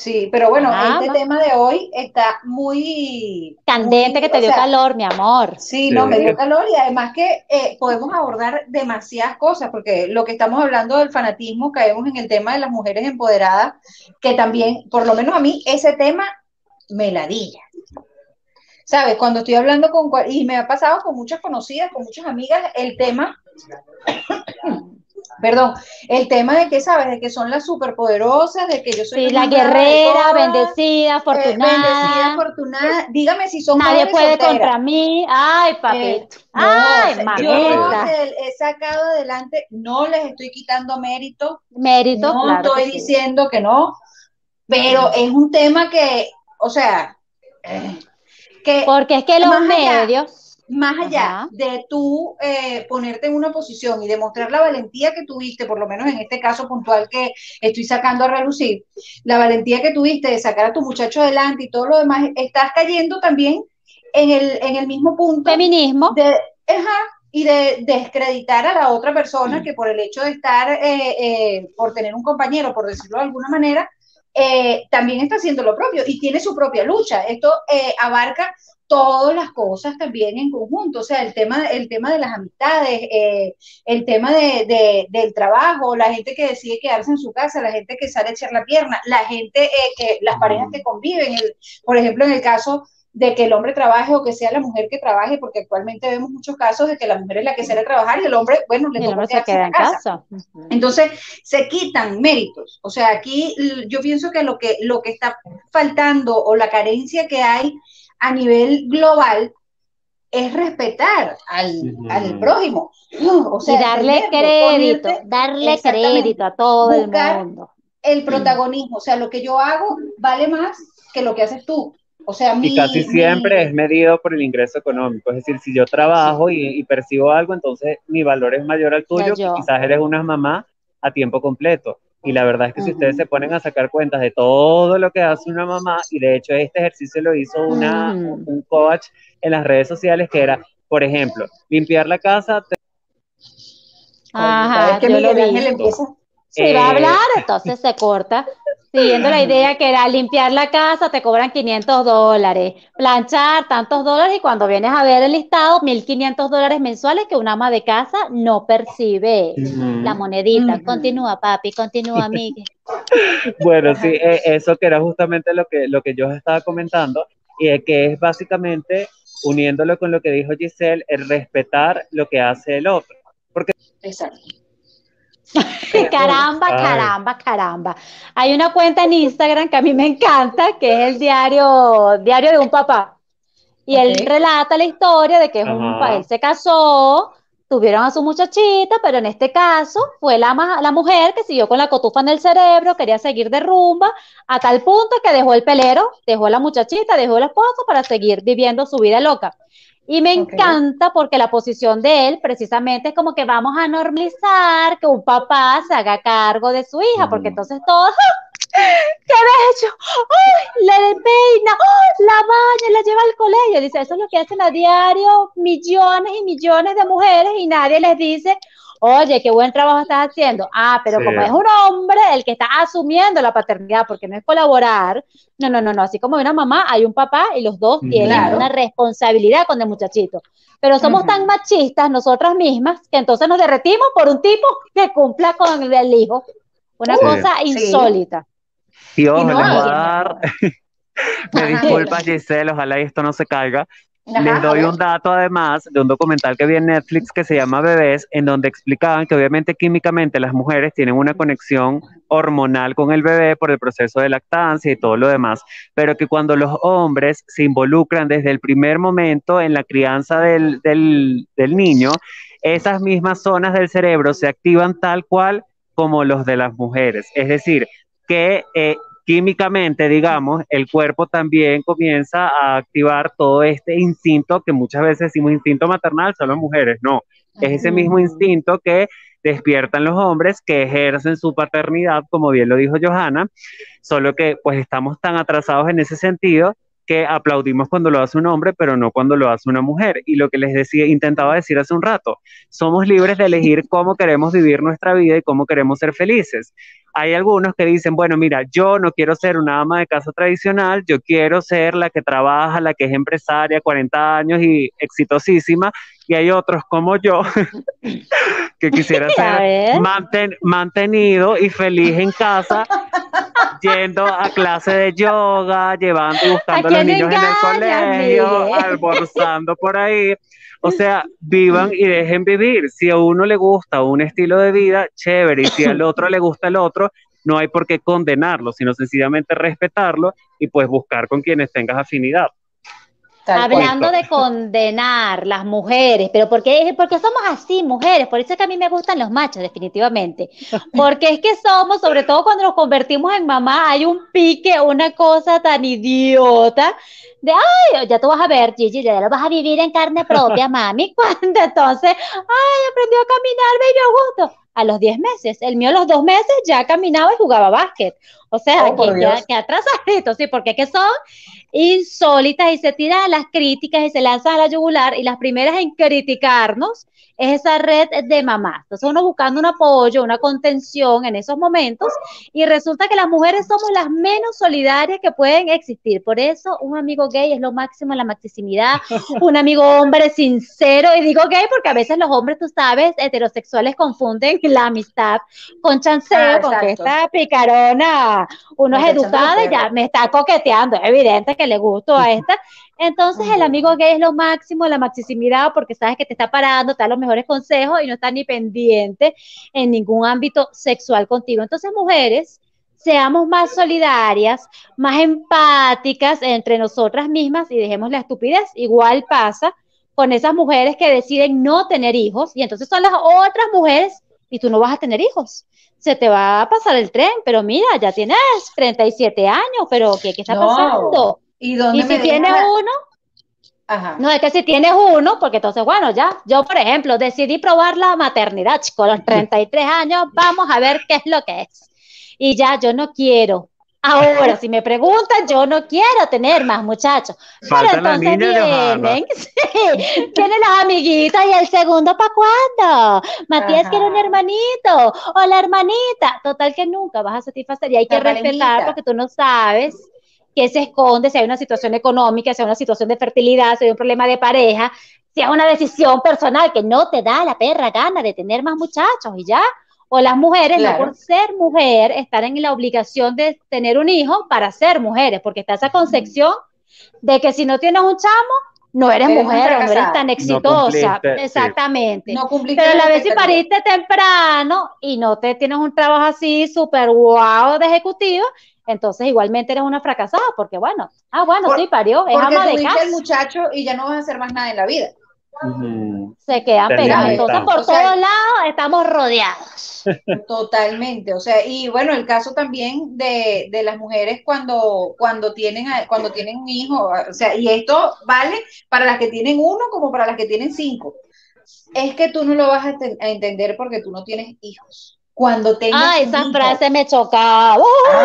Sí, pero bueno, este tema de hoy está muy candente, que te dio calor, mi amor. Sí, no, me dio calor y además que eh, podemos abordar demasiadas cosas, porque lo que estamos hablando del fanatismo, caemos en el tema de las mujeres empoderadas, que también, por lo menos a mí, ese tema me ladilla. ¿Sabes? Cuando estoy hablando con, y me ha pasado con muchas conocidas, con muchas amigas, el tema perdón, el tema de que, ¿sabes? De que son las superpoderosas, de que yo soy la guerrera, bendecida, eh, afortunada. bendecida, afortunada. Dígame si son Nadie puede contra mí. Ay, papito. Eh, Ay, Yo he sacado adelante, no les estoy quitando mérito. Mérito, No estoy diciendo que no, pero es un tema que, o sea, eh, que porque es que los medios más allá de tú eh, ponerte en una posición y demostrar la valentía que tuviste, por lo menos en este caso puntual que estoy sacando a relucir, la valentía que tuviste de sacar a tu muchacho adelante y todo lo demás, estás cayendo también en el, en el mismo punto. Feminismo. De, y de descreditar a la otra persona que por el hecho de estar, eh, eh, por tener un compañero, por decirlo de alguna manera, también está haciendo lo propio y tiene su propia lucha. Esto abarca todas las cosas también en conjunto, o sea, el tema, el tema de las amistades, eh, el tema de, del trabajo, la gente que decide quedarse en su casa, la gente que sale a echar la pierna, la gente, eh, que, las parejas que conviven, por ejemplo, en el caso de que el hombre trabaje o que sea la mujer que trabaje, porque actualmente vemos muchos casos de que la mujer es la que sale a trabajar y el hombre, bueno, le toca quedarse en casa. Entonces, se quitan méritos. O sea, aquí yo pienso que lo que, lo que está faltando o la carencia que hay a nivel global es respetar al, prójimo. O sea, y darle crédito, darle crédito a todo el mundo. El protagonismo, o sea, lo que yo hago vale más que lo que haces tú. O sea, y casi siempre es medido por el ingreso económico. Es decir, si yo trabajo y, percibo algo, entonces mi valor es mayor al tuyo, quizás eres una mamá a tiempo completo. Y la verdad es que si ustedes se ponen a sacar cuentas de todo lo que hace una mamá, y de hecho este ejercicio lo hizo una, un coach en las redes sociales, que era, por ejemplo, limpiar la casa. Ajá, que Miguel Ángel empieza. Si va a hablar, entonces se corta siguiendo la idea que era limpiar la casa, te cobran 500 dólares, planchar tantos dólares y cuando vienes a ver el listado, 1.500 dólares mensuales que un ama de casa no percibe la monedita. Continúa, papi, continúa, Miguel. bueno, sí, eh, eso que era justamente lo que, lo que yo estaba comentando, y que es básicamente, uniéndolo con lo que dijo Giselle, el respetar lo que hace el otro. Porque Exacto. caramba, caramba, caramba. Hay una cuenta en Instagram que a mí me encanta, que es el diario, diario de un papá. Y él relata la historia de que es un, él se casó, tuvieron a su muchachita, pero en este caso fue la, la mujer que siguió con la cotufa en el cerebro, quería seguir de rumba, a tal punto que dejó el pelero, dejó a la muchachita, dejó el esposo para seguir viviendo su vida loca. Y me encanta porque la posición de él precisamente es como que vamos a normalizar que un papá se haga cargo de su hija, porque entonces todos, ¡Qué bello! ¡Ay! Le peina, ¡ay! la baña, la lleva al colegio. Dice, eso es lo que hacen a diario millones y millones de mujeres y nadie les dice, oye, qué buen trabajo estás haciendo. Ah, pero como es un hombre el que está asumiendo la paternidad, porque no es colaborar, no, no, no, no, así como hay una mamá, hay un papá y los dos tienen una responsabilidad con el muchachito. Pero somos tan machistas nosotras mismas que entonces nos derretimos por un tipo que cumpla con el hijo. Una cosa insólita. Y ojo, les voy a dar, me disculpa Giselle, ojalá esto no se caiga, les doy un dato además de un documental que vi en Netflix que se llama Bebés, en donde explicaban que obviamente químicamente las mujeres tienen una conexión hormonal con el bebé por el proceso de lactancia y todo lo demás, pero que cuando los hombres se involucran desde el primer momento en la crianza del, del, del niño, esas mismas zonas del cerebro se activan tal cual como los de las mujeres. Es decir, que eh, químicamente, digamos, el cuerpo también comienza a activar todo este instinto que muchas veces decimos instinto maternal, solo mujeres, no, es ese mismo instinto que despiertan los hombres que ejercen su paternidad, como bien lo dijo Johanna, solo que pues estamos tan atrasados en ese sentido que aplaudimos cuando lo hace un hombre, pero no cuando lo hace una mujer. Y lo que les decía, intentaba decir hace un rato, somos libres de elegir cómo queremos vivir nuestra vida y cómo queremos ser felices. Hay algunos que dicen, bueno, mira, yo no quiero ser una ama de casa tradicional, yo quiero ser la que trabaja, la que es empresaria, 40 años y exitosísima, y hay otros como yo que quisiera ser mantenido y feliz en casa, yendo a clase de yoga, llevando y buscando a los niños en el colegio, almorzando por ahí. O sea, vivan y dejen vivir. Si a uno le gusta un estilo de vida, chévere, y si al otro le gusta el otro, no hay por qué condenarlo, sino sencillamente respetarlo y pues buscar con quienes tengas afinidad. Hablando de condenar las mujeres, pero ¿por qué? porque somos así, mujeres, por eso es que a mí me gustan los machos, definitivamente. Porque es que somos, sobre todo cuando nos convertimos en mamá, hay un pique, una cosa tan idiota de, ay, ya tú vas a ver, Gigi, ya lo vas a vivir en carne propia, mami, cuando entonces, ay, aprendió a caminar, baby, a gusto. A los 10 meses, el mío a los dos meses ya caminaba y jugaba básquet. O sea, oh, que, ya, que atrasadito, sí, porque que son insólitas y se tiran a las críticas y se lanzan a la yugular y las primeras en criticarnos es esa red de mamás. Entonces uno buscando un apoyo, una contención en esos momentos y resulta que las mujeres somos las menos solidarias que pueden existir. Por eso un amigo gay es lo máximo en la maximidad, un amigo hombre sincero, y digo gay porque a veces los hombres, tú sabes, heterosexuales confunden la amistad con chanceo, ah, con que esta picarona, uno es educado y ya me está coqueteando, es evidente que le gusto a esta, entonces el amigo gay es lo máximo, la maxisimidad, porque sabes que te está parando, te da los mejores consejos y no está ni pendiente en ningún ámbito sexual contigo. Entonces, mujeres, seamos más solidarias, más empáticas entre nosotras mismas y dejemos la estupidez. Igual pasa con esas mujeres que deciden no tener hijos y entonces son las otras mujeres y tú no vas a tener hijos. Se te va a pasar el tren, pero mira, ya tienes 37 años, pero ¿qué, qué está pasando? ¿Y, si tienes uno? No, es que si tienes uno, porque entonces, bueno, ya, yo por ejemplo, decidí probar la maternidad, con los 33 años, vamos a ver qué es lo que es. Y ya, yo no quiero. Ahora, si me preguntan, yo no quiero tener más muchachos. Pero entonces vienen, sí, vienen las amiguitas y el segundo, ¿para cuándo? Matías quiere un hermanito o la hermanita. Total que nunca vas a satisfacer y hay que respetar porque tú no sabes que se esconde, si hay una situación económica, si hay una situación de fertilidad, si hay un problema de pareja, si hay una decisión personal que no te da la perra gana de tener más muchachos y ya. O las mujeres, no por ser mujer, estar en la obligación de tener un hijo para ser mujeres, porque está esa concepción de que si no tienes un chamo, no eres, mujer o no eres tan exitosa. Exactamente. Pero a la vez si pariste temprano y no te tienes un trabajo así súper guau de ejecutivo, entonces igualmente eres una fracasada, porque bueno, ah, bueno, sí, parió, es ama de casa. el muchacho y ya no vas a hacer más nada en la vida. Se quedan pegados. Entonces, por todos lados estamos rodeados. Totalmente. O sea, y bueno, el caso también de, de, las mujeres cuando, cuando, tienen, cuando tienen un hijo. O sea, y esto vale para las que tienen uno como para las que tienen cinco. Es que tú no lo vas a, a entender porque tú no tienes hijos cuando tengas Ah, esa hijo, frase me chocaba.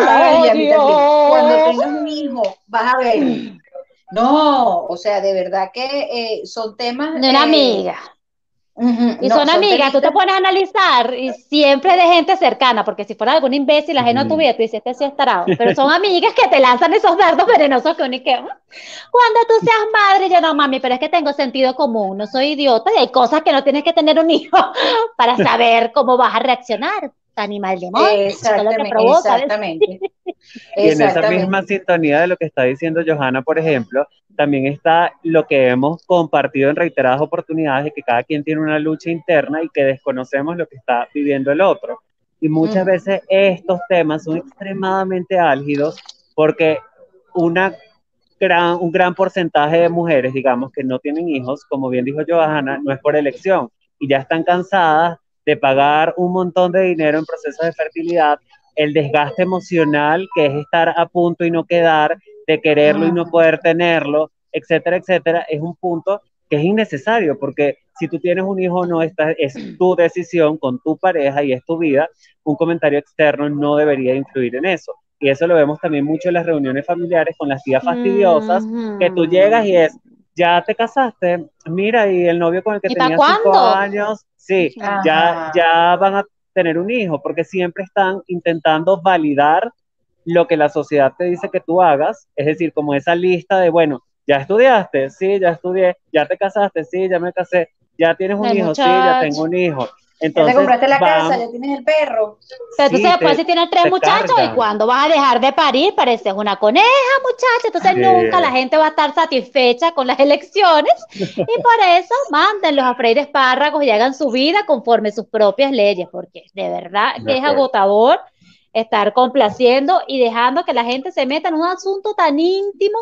Ay, también. Cuando tengas un hijo, vas a ver. No, o sea, de verdad que eh, son temas. De una eh, amiga. Y no, son amigas, tú te pones a analizar y siempre de gente cercana, porque si fuera algún imbécil ajeno a tu Ujú. vida, tú dices, este sí es tarado. Pero son amigas que te lanzan esos dardos venenosos que uno y que, "Mm, cuando tú seas madre, yo no, mami, pero es que tengo sentido común, no soy idiota y hay cosas que no tienes que tener un hijo para saber cómo vas a reaccionar. Animal demonio, lo que Exactamente, exactamente. Y en esa Exactamente. misma sintonía de lo que está diciendo Johanna, por ejemplo, también está lo que hemos compartido en reiteradas oportunidades de que cada quien tiene una lucha interna y que desconocemos lo que está viviendo el otro. Y muchas veces estos temas son extremadamente álgidos porque una gran, un gran porcentaje de mujeres, digamos, que no tienen hijos, como bien dijo Johanna, no es por elección y ya están cansadas de pagar un montón de dinero en procesos de fertilidad, el desgaste emocional que es estar a punto y no quedar, de quererlo y no poder tenerlo, etcétera, etcétera, es un punto que es innecesario porque si tú tienes un hijo o no, esta es tu decisión con tu pareja y es tu vida, un comentario externo no debería influir en eso. Y eso lo vemos también mucho en las reuniones familiares con las tías fastidiosas, que tú llegas y es, ya te casaste, mira, y el novio con el que ¿Y pa' tenías cinco años, sí, Ajá. ya, ya van a tener un hijo, porque siempre están intentando validar lo que la sociedad te dice que tú hagas, es decir, como esa lista de, bueno, ya estudiaste, sí, ya estudié, ya te casaste, sí, ya me casé, ya tienes un hijo, sí, ya tengo un hijo. Ya Entonces, te compraste la casa, ya tienes el perro. Pero sí, sabes, después te- si tienes tres muchachos, ¿y cuándo vas a dejar de parir? Pareces una coneja, muchacha. Entonces nunca la gente va a estar satisfecha con las elecciones. Y por eso mándenlos a freír espárragos y hagan su vida conforme sus propias leyes, porque de verdad De que es agotador estar complaciendo y dejando que la gente se meta en un asunto tan íntimo.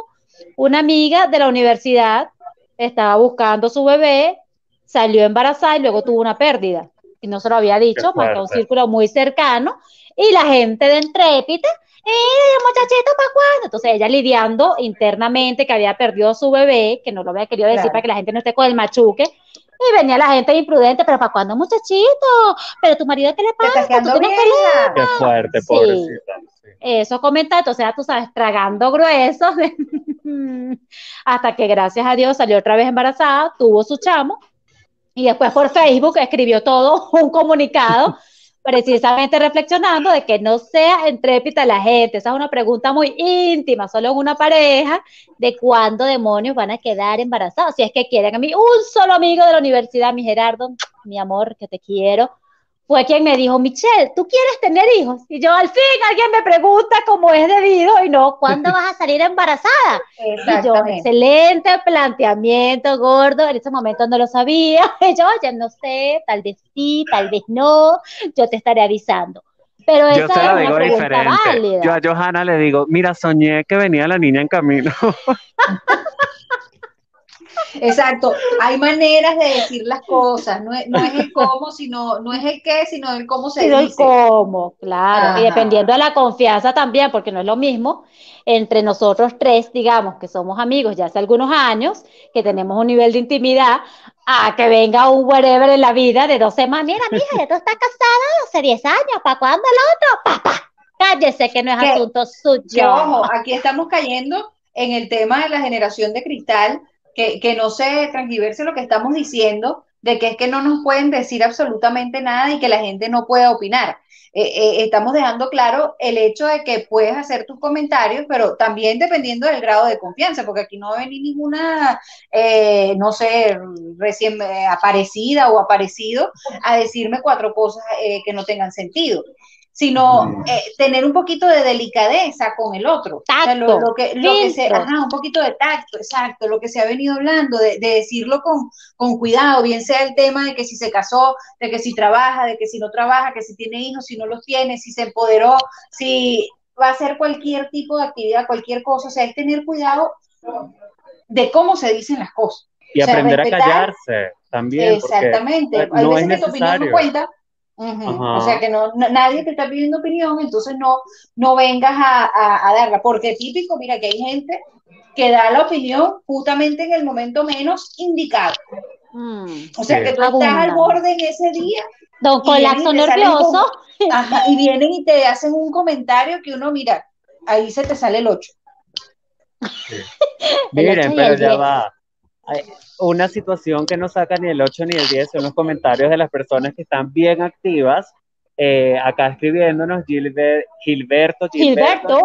Una amiga de la universidad estaba buscando su bebé, salió embarazada y luego tuvo una pérdida. Y no se lo había dicho, Qué más que a un círculo muy cercano. Y la gente de Entrépita, ¡eh, muchachito, para cuándo! Entonces ella lidiando internamente que había perdido a su bebé, que no lo había querido decir Claro. para que la gente no esté con el machuque. Y venía la gente imprudente, pero ¿para cuándo, muchachito? ¿Pero tu marido qué le pasa? ¿Tú tienes vieja. Qué fuerte, Sí. pobrecita. sí. esos comentarios, o sea, tú sabes, tragando gruesos, hasta que gracias a Dios salió otra vez embarazada, tuvo su chamo, y después por Facebook escribió todo un comunicado, precisamente reflexionando de que no sea entrépita la gente, esa es una pregunta muy íntima, solo en una pareja, de cuándo demonios van a quedar embarazados, si es que quieren a mí, un solo amigo de la universidad, mi Gerardo, mi amor, que te quiero, fue quien me dijo, Michelle, ¿tú quieres tener hijos? Y yo, al fin, alguien me pregunta cómo es debido y no, ¿cuándo vas a salir embarazada? Y yo, excelente planteamiento, gordo. En ese momento no lo sabía. Y yo, oye, no sé, tal vez sí, tal vez no. Yo te estaré avisando. Pero Yo esa se es lo una digo pregunta diferente. válida. Yo a Johanna le digo, mira, soñé que venía la niña en camino. Exacto. Hay maneras de decir las cosas. No es, no es el cómo, sino, no es el qué, sino el cómo se Pero el dice. cómo, claro. Y Ajá. dependiendo de la confianza también, porque no es lo mismo entre nosotros tres, digamos, que somos amigos ya hace algunos años, que tenemos un nivel de intimidad, a que venga un whatever en la vida de dos semanas. Mira, mija, ya tú estás casada hace 10 años. ¿Para cuándo el otro? Papá, cállese que no es Que- asunto Que suyo. ojo, aquí estamos cayendo en el tema de la generación de cristal, que, que no se transgiverse lo que estamos diciendo, de que es que no nos pueden decir absolutamente nada y que la gente no puede opinar. Eh, eh, estamos dejando claro el hecho de que puedes hacer tus comentarios, pero también dependiendo del grado de confianza, porque aquí no va a venir ninguna, eh, no sé, recién eh, aparecida o aparecido a decirme cuatro cosas que no tengan sentido sino eh, tener un poquito de delicadeza con el otro. O sea, lo, Tacto, lo que, lo que se, ajá, un poquito de tacto, exacto, lo que se ha venido hablando, de, de decirlo con, con cuidado, bien sea el tema de que si se casó, de que si trabaja, de que si no trabaja, que si tiene hijos, si no los tiene, si se empoderó, si va a hacer cualquier tipo de actividad, cualquier cosa, o sea, es tener cuidado de cómo se dicen las cosas. Y O sea, aprender a callarse también. porque, Exactamente. Hay no veces es que tu opinión no necesario. cuenta. O sea que no, nadie te está pidiendo opinión, entonces no, no vengas a, a- a darla. Porque típico, mira que hay gente que da la opinión justamente en el momento menos indicado. Mm. O sea Sí. que tú estás al borde en ese día Don colapso nervioso. ajá, y vienen y te hacen un comentario que uno, mira, ahí se te sale el 8. Miren, pero ya va. Una situación que no saca ni el 8 ni el 10 son los comentarios de las personas que están bien activas. Eh, acá escribiéndonos Gilberto, Gilberto, Gilberto,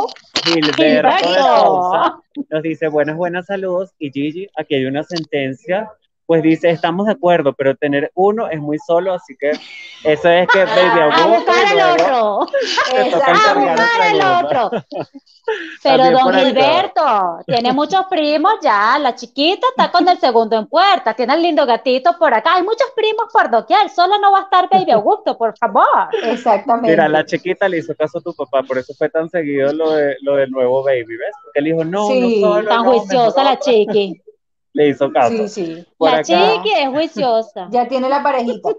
Gilberto, nos dice buenas, buenas saludos y Gigi, aquí hay una sentencia pues dice, estamos de acuerdo, pero tener uno es muy solo, así que eso es que Baby A buscar el otro. A buscar el otro. Pero don Gilberto tiene muchos primos ya, la chiquita está con el segundo en puerta, tiene el lindo gatito por acá, hay muchos primos por doquier, solo no va a estar Baby Augusto, por favor. Exactamente. Mira, la chiquita le hizo caso a tu papá, por eso fue tan seguido lo, de, lo del nuevo Baby, ¿ves? Porque él dijo, no, sí, no solo, tan no, juiciosa la chiqui. Le hizo caso. Sí, sí. Por la acá- chiqui es juiciosa. Ya tiene la parejita.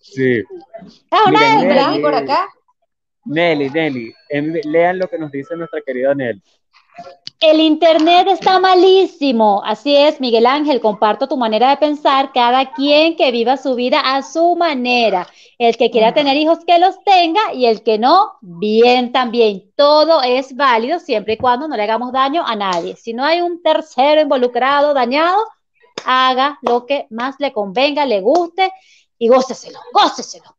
Sí. Es una hembra. Nelly por acá. Nelly, Nelly, en- lean lo que nos dice nuestra querida Nelly. El internet está malísimo. Así es, Miguel Ángel, comparto tu manera de pensar. Cada quien que viva su vida a su manera. El que quiera tener hijos, que los tenga, y el que no, bien también. Todo es válido siempre y cuando no le hagamos daño a nadie. Si no hay un tercero involucrado, dañado, haga lo que más le convenga, le guste y góceselo, góceselo.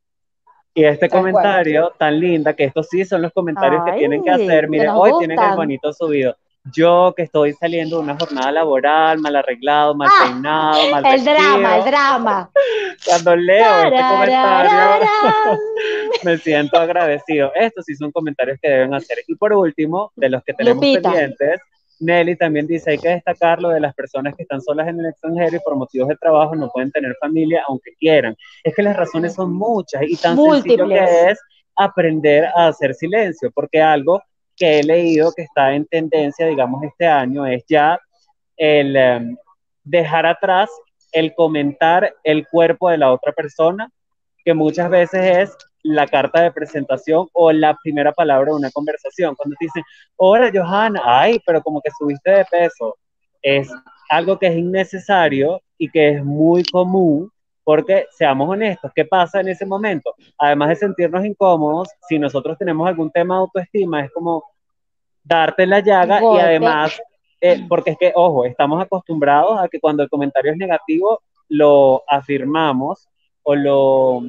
Y este Tal cual. comentario tan linda, que estos sí son los comentarios que Ay, tienen que hacer. que Miren, nos hoy tienen el gustan. bonito subido. Yo que estoy saliendo de una jornada laboral, mal arreglado, mal Ah, peinado, mal El drama, el vestido. drama. Cuando leo este comentario, me siento agradecido. Estos sí son comentarios que deben hacer. Y por último, de los que tenemos Lupita. pendientes, Nelly también dice, hay que destacar lo de las personas que están solas en el extranjero y por motivos de trabajo no pueden tener familia aunque quieran. Es que las razones son muchas y tan sencillo Múltiples. que es aprender a hacer silencio, porque algo que he leído que está en tendencia, digamos, este año es ya el em, dejar atrás el comentar el cuerpo de la otra persona, que muchas veces es la carta de presentación o la primera palabra de una conversación. Cuando te dicen, hola Johanna, ay, pero como que subiste de peso, es algo que es innecesario y que es muy común, porque seamos honestos, ¿qué pasa en ese momento? Además de sentirnos incómodos, si nosotros tenemos algún tema de autoestima, es como darte la llaga y además, eh, porque es que, ojo, estamos acostumbrados a que cuando el comentario es negativo, lo afirmamos o lo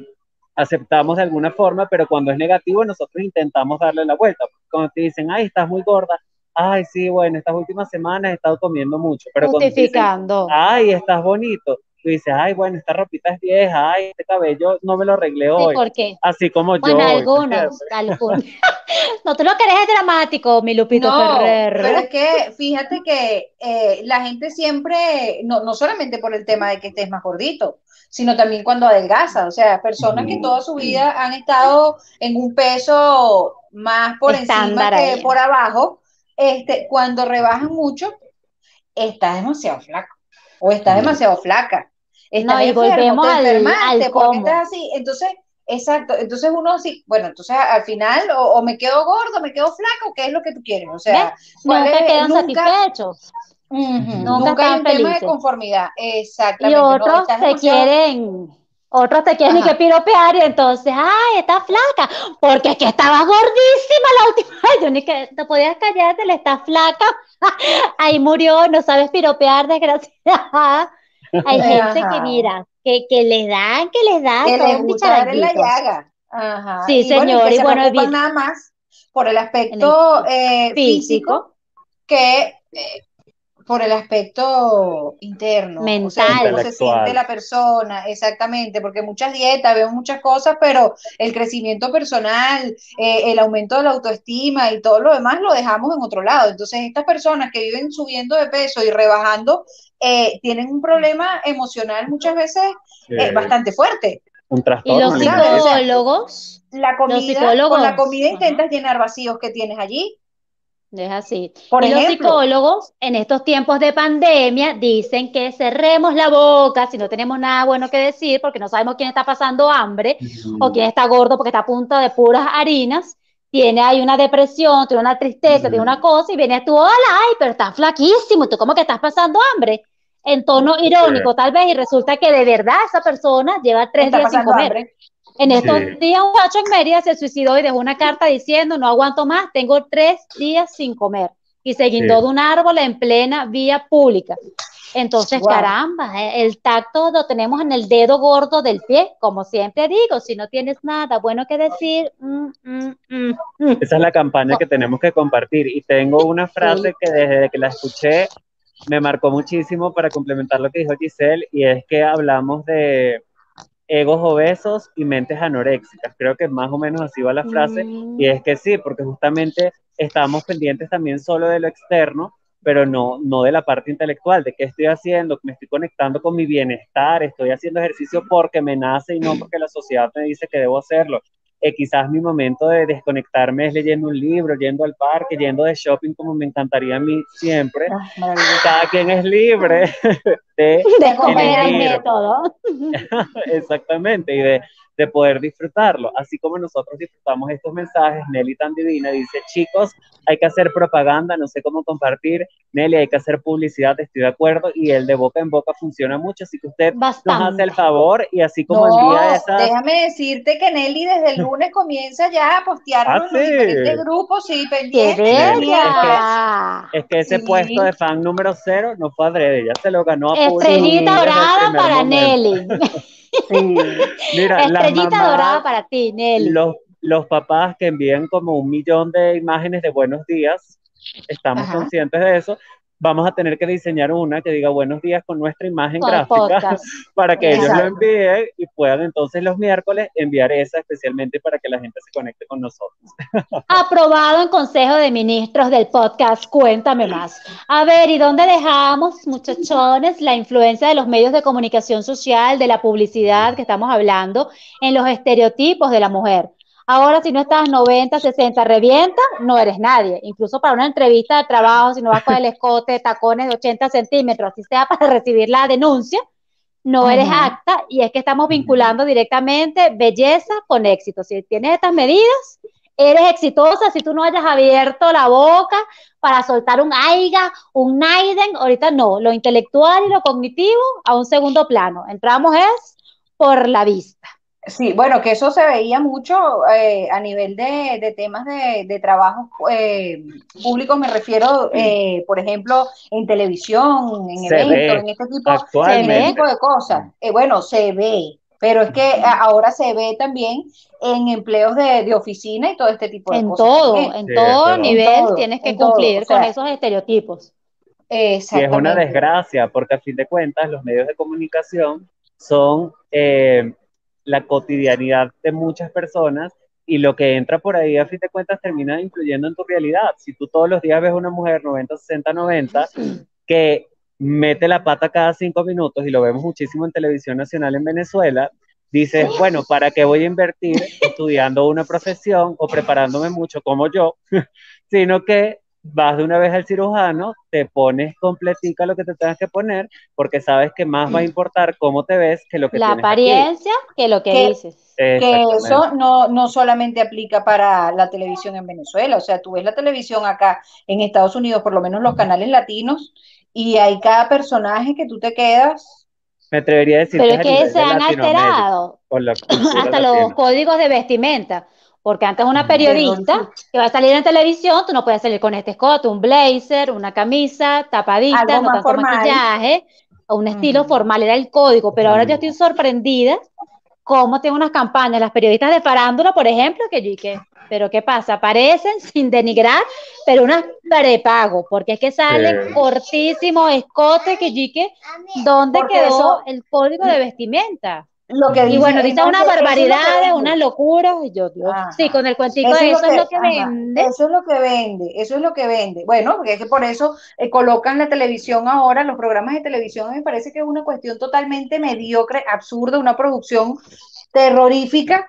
aceptamos de alguna forma, pero cuando es negativo nosotros intentamos darle la vuelta. Cuando te dicen, ay, estás muy gorda, ay, sí, bueno, estas últimas semanas he estado comiendo mucho, pero dicen, Justificando. ay, estás bonito, tú dices, ay, bueno, esta ropita es vieja, ay, este cabello no me lo arreglé Sí, hoy, ¿por qué? así como yo. Bueno, hoy, ¿me algunos, algunos. No, tú lo que eres es dramático, mi Lupito No, Ferrer. pero es que fíjate que eh, la gente siempre, no, no solamente por el tema de que estés más gordito, sino también cuando adelgaza, o sea, personas que toda su vida han estado en un peso más por encima que ahí. por abajo, este, cuando rebajan mucho, estás demasiado flaco o estás Mm. demasiado flaca, estás No, y enfermo, volvemos te al- enfermaste, al porque estás así, entonces, exacto, entonces uno así, bueno, entonces al final o, o me quedo gordo, me quedo flaco, ¿qué es lo que tú quieres? O sea, ¿cuál Nunca es? quedan Nunca- satisfechos. Ujú, Nunca Nunca hay un están tema de felices. conformidad, Y exactamente. no, otros estás te demasiado- quieren, otros te quieren y Ajá. que piropear y entonces, ay, está flaca, porque es que estabas gordísima la última vez, yo ni que te podías callar, te le estás flaca, ahí murió, no sabes piropear, desgraciada. Hay gente Ajá. que mira, que, que les dan, que les dan, que les gusta en la llaga. Ajá. Sí, y bueno, señor, que y se bueno, nada más por el aspecto eh, físico que eh, por el aspecto interno, o sea, Mental. cómo se siente la persona, exactamente, porque muchas dietas, veo muchas cosas, pero el crecimiento personal, eh, el aumento de la autoestima y todo lo demás lo dejamos en otro lado. Entonces, estas personas que viven subiendo de peso y rebajando, eh, tienen un problema emocional muchas veces eh, Sí, bastante fuerte. un Y los psicólogos, La comida, psicólogos, con la comida ajá. intentas llenar vacíos que tienes allí. es así. Por Y los psicólogos en estos tiempos de pandemia dicen que cerremos la boca si no tenemos nada bueno que decir porque no sabemos quién está pasando hambre o quién está gordo porque está a punta de puras harinas. Tiene ahí una depresión, tiene una tristeza, tiene una cosa y vienes tú, hola, ay, pero estás flaquísimo, tú como que estás pasando hambre. En tono irónico, tal vez, y resulta que de verdad esa persona lleva tres Está días sin comer. hambre. En estos días un macho en Mérida se suicidó y dejó una carta diciendo, no aguanto más, tengo tres días sin comer. Y se guindó de un árbol en plena vía pública. Entonces, caramba, eh, el tacto lo tenemos en el dedo gordo del pie, como siempre digo, si no tienes nada bueno que decir. Mm, mm, mm, Esa es la campaña que tenemos que compartir. Y tengo una frase que desde que la escuché me marcó muchísimo para complementar lo que dijo Giselle, y es que hablamos de egos obesos y mentes anoréxicas. Creo que más o menos así va la frase, y es que sí, porque justamente estamos pendientes también solo de lo externo, pero no, no de la parte intelectual, de qué estoy haciendo, me estoy conectando con mi bienestar, estoy haciendo ejercicio porque me nace y no porque la sociedad me dice que debo hacerlo. Eh, quizás mi momento de desconectarme es leyendo un libro, yendo al parque, yendo de shopping como me encantaría a mí siempre. Ah, Cada quien es libre de, de comer todo. Exactamente, y de, de poder disfrutarlo. Así como nosotros disfrutamos estos mensajes, Nelly tan divina dice, chicos, hay que hacer propaganda, no sé cómo compartir, Nelly, hay que hacer publicidad, estoy de acuerdo, y el de boca en boca funciona mucho, así que usted nos hace el favor, y así como el día de esa... déjame decirte que Nelly desde el lunes comienza ya a postear ah, en los diferentes grupos, sí, pendiente. Es que, ese puesto de fan número cero no fue adrede, ya se lo ganó a Estrellita dorada para Nelly. Mira, Estrellita dorada para ti, Nelly. Los, los papás que envían como un millón de imágenes de buenos días, estamos conscientes de eso, vamos a tener que diseñar una que diga buenos días con nuestra imagen gráfica para que ellos lo envíen y puedan entonces los miércoles enviar esa especialmente para que la gente se conecte con nosotros. Aprobado en Consejo de Ministros del podcast Cuéntame más. A ver, ¿y dónde dejamos, muchachones, la influencia de los medios de comunicación social, de la publicidad que estamos hablando en los estereotipos de la mujer? Ahora, si no estás 90, 60, revienta, no eres nadie. Incluso para una entrevista de trabajo, si no vas con el escote, tacones de 80 centímetros, así sea para recibir la denuncia, no eres acta. Y es que estamos vinculando directamente belleza con éxito. Si tienes estas medidas, eres exitosa. Si tú no hayas abierto la boca para soltar un aiga, un naiden, ahorita no. Lo intelectual y lo cognitivo a un segundo plano. Entramos es por la vista. Sí, bueno, que eso se veía mucho eh, a nivel de, temas de, trabajo eh, públicos, me refiero, eh, por ejemplo, en televisión, en eventos, en este tipo, de cosas. bueno, se ve, pero es que ahora se ve también en empleos de, oficina y todo este tipo de en cosas. Todo, en todo nivel tienes que cumplir con esos estereotipos. Y es una desgracia, porque a fin de cuentas los medios de comunicación son la cotidianidad de muchas personas y lo que entra por ahí a fin de cuentas termina influyendo en tu realidad. Si tú todos los días ves una mujer 90, 60, 90 que mete la pata cada cinco minutos y lo vemos muchísimo en televisión nacional en Venezuela, dices, bueno, ¿para qué voy a invertir estudiando una profesión o preparándome mucho como yo? sino que vas de una vez al cirujano, te pones completica lo que te tengas que poner, porque sabes que más va a importar cómo te ves que lo que La apariencia que lo que, dices. Que eso no, no solamente aplica para la televisión en Venezuela, o sea, tú ves la televisión acá en Estados Unidos, por lo menos los canales latinos, y hay cada personaje que tú te quedas. Me atrevería a decir Pero es que se han alterado hasta los códigos de vestimenta. Porque antes una periodista que va a salir en televisión, tú no puedes salir con este escote, un blazer, una camisa, tapadita, no tanto maquillaje, un estilo formal, era el código. Pero ahora yo estoy sorprendida cómo tengo unas campañas, las periodistas de farándula, por ejemplo, que yo que, pero ¿qué pasa? Aparecen sin denigrar, pero unas prepago, porque es que salen cortísimos escotes que yo que, ¿dónde quedó el código de vestimenta? Y bueno, dice una barbaridad, una locura, y yo, Dios, sí, con el cuentico de eso, es lo que, vende. Eso es lo que vende, eso es lo que vende. Bueno, porque es que por eso eh, colocan la televisión ahora, los programas de televisión, me parece que es una cuestión totalmente mediocre, absurda, una producción terrorífica,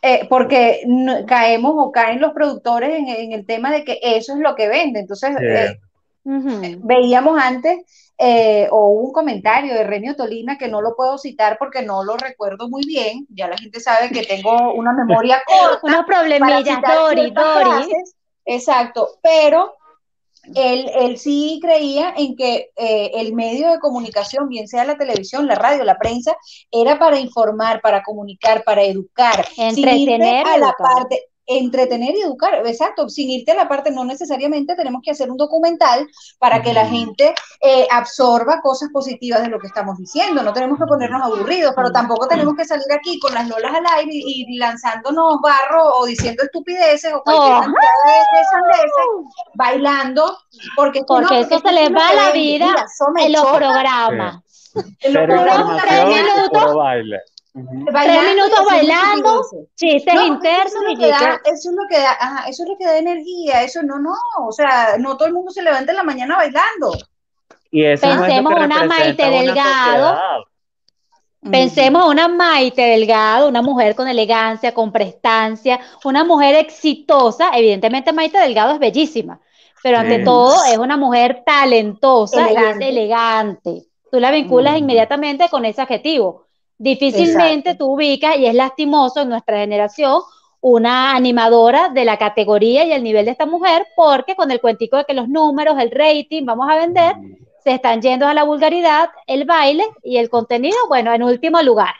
eh, porque caemos o caen los productores en, el tema de que eso es lo que vende. Entonces, eh, veíamos antes eh, o un comentario de Renio Tolina que no lo puedo citar porque no lo recuerdo muy bien. Ya la gente sabe que tengo una memoria corta. Una problemilla, Dori, Dori. Exacto, pero él, él sí creía en que eh, el medio de comunicación, bien sea la televisión, la radio, la prensa, era para informar, para comunicar, para educar, Entretener a la parte, entretener y educar, exacto, sin irte a la parte, no necesariamente tenemos que hacer un documental para que la gente eh, absorba cosas positivas de lo que estamos diciendo, no tenemos que ponernos aburridos, pero tampoco tenemos que salir aquí con las lolas al aire y, lanzándonos barro o diciendo estupideces o cualquier cantidad de, bailando, porque, porque eso se les va la vida en los programas. En los programas, tres minutos, Tres minutos bailando, chistes internos eso es, eso es lo que da, ajá, eso es lo que da energía, eso no, no, o sea, no todo el mundo se levanta en la mañana bailando. Y eso Pensemos no una Maite Delgado. Pensemos una Maite Delgado, una mujer con elegancia, con prestancia, una mujer exitosa. Evidentemente Maite Delgado es bellísima, pero ante todo es una mujer talentosa y es elegante. Tú la vinculas inmediatamente con ese adjetivo. Difícilmente tú ubicas, y es lastimoso en nuestra generación, una animadora de la categoría y el nivel de esta mujer, porque con el cuentico de que los números, el rating, vamos a vender, se están yendo a la vulgaridad, el baile y el contenido, bueno, en último lugar.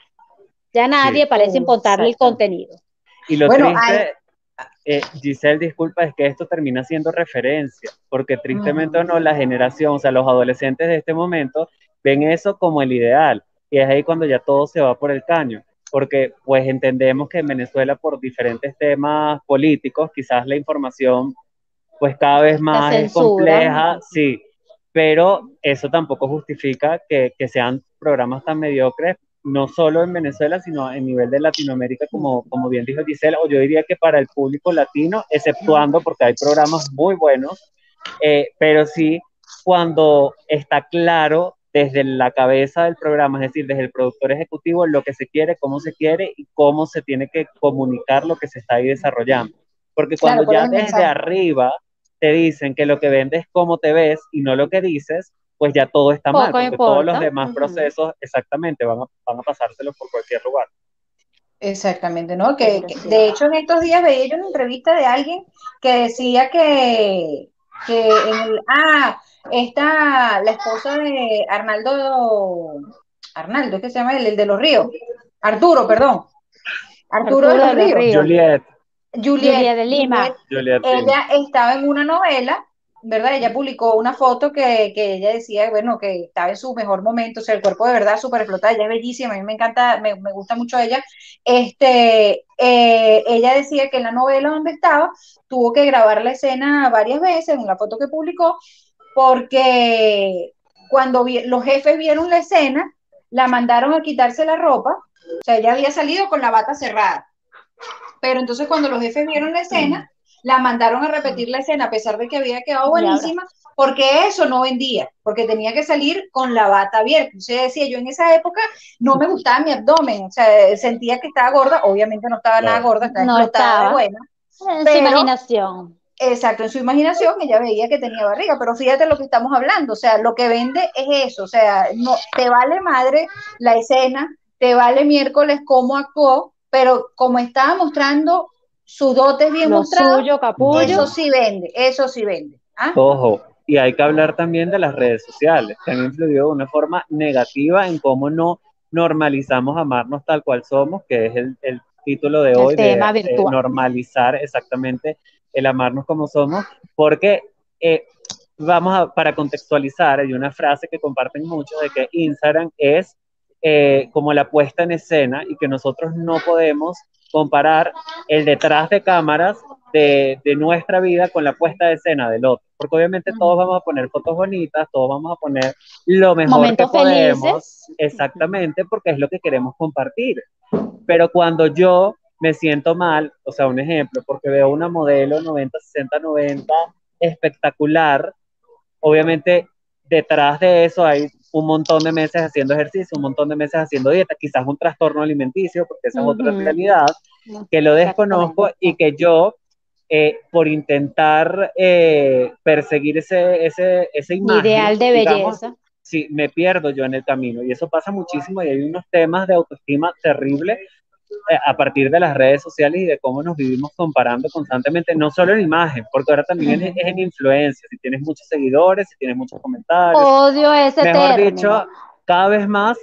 Ya nadie parece importarle el contenido. Y lo triste, eh, Giselle, disculpa, es que esto termina siendo referencia, porque tristemente o no, la generación, o sea, los adolescentes de este momento ven eso como el ideal y es ahí cuando ya todo se va por el caño, porque pues entendemos que en Venezuela por diferentes temas políticos, quizás la información pues cada vez más es compleja, sí, pero eso tampoco justifica que, que, sean programas tan mediocres, no solo en Venezuela, sino a nivel de Latinoamérica, como, como bien dijo Giselle, o yo diría que para el público latino, exceptuando porque hay programas muy buenos, eh, pero sí cuando está claro desde la cabeza del programa, es decir, desde el productor ejecutivo, lo que se quiere, cómo se quiere y cómo se tiene que comunicar lo que se está ahí desarrollando. Porque cuando ya desde arriba te dicen que lo que vendes es cómo te ves y no lo que dices, pues ya todo está mal, porque todos los demás procesos exactamente van a, van a pasárselos por cualquier lugar. Exactamente, ¿no? Que, de hecho en estos días veía yo una entrevista de alguien que decía que, que en el, ah, Está la esposa de Arnaldo, Arnaldo, ¿qué se llama él? El de los ríos. Arturo, perdón. Arturo, de los ríos. Juliet. Juliet, de Lima. ella estaba en una novela, ¿verdad? Ella publicó una foto que, ella decía, bueno, que estaba en su mejor momento, o sea, el cuerpo de verdad súper explotado, ella es bellísima, a mí me encanta, me, gusta mucho ella. Este, eh, ella decía que en la novela donde estaba, tuvo que grabar la escena varias veces, en la foto que publicó, porque cuando los jefes vieron la escena, la mandaron a quitarse la ropa, o sea, ella había salido con la bata cerrada. Pero entonces cuando los jefes vieron la escena, la mandaron a repetir la escena, a pesar de que había quedado buenísima, porque eso no vendía, porque tenía que salir con la bata abierta. O sea, decía, yo en esa época no me gustaba mi abdomen, o sea, sentía que estaba gorda, obviamente no estaba nada gorda, estaba no estaba buena. En su imaginación. Exacto, en su imaginación ella veía que tenía barriga, pero fíjate lo que estamos hablando, o sea, lo que vende es eso, o sea, no te vale madre la escena, te vale miércoles cómo actuó, pero como estaba mostrando su dotes bien mostrado, eso sí vende, eso sí vende. ¿ah? Ojo, y hay que hablar también de las redes sociales, que han influido de una forma negativa en cómo no normalizamos amarnos tal cual somos, que es el, título de hoy, de, normalizar exactamente el amarnos como somos, porque eh, vamos a, para contextualizar, hay una frase que comparten mucho de que Instagram es eh, como la puesta en escena y que nosotros no podemos comparar el detrás de cámaras de, de, nuestra vida con la puesta de escena del otro. Porque obviamente todos vamos a poner fotos bonitas, todos vamos a poner lo mejor que podemos. Exactamente, porque es lo que queremos compartir. Pero cuando yo me siento mal, o sea, un ejemplo, porque veo una modelo 90, 60, 90 espectacular, obviamente detrás de eso hay un montón de meses haciendo ejercicio, un montón de meses haciendo dieta, quizás un trastorno alimenticio, porque esa es otra realidad, que lo desconozco y que yo, eh, por intentar eh, perseguir ese, ese, ese ideal de belleza, sí, me pierdo yo en el camino. Y eso pasa muchísimo y hay unos temas de autoestima terribles a partir de las redes sociales y de cómo nos vivimos comparando constantemente, no solo en imagen, porque ahora también es, en influencia, si tienes muchos seguidores, si tienes muchos comentarios. Odio ese Mejor dicho, cada vez más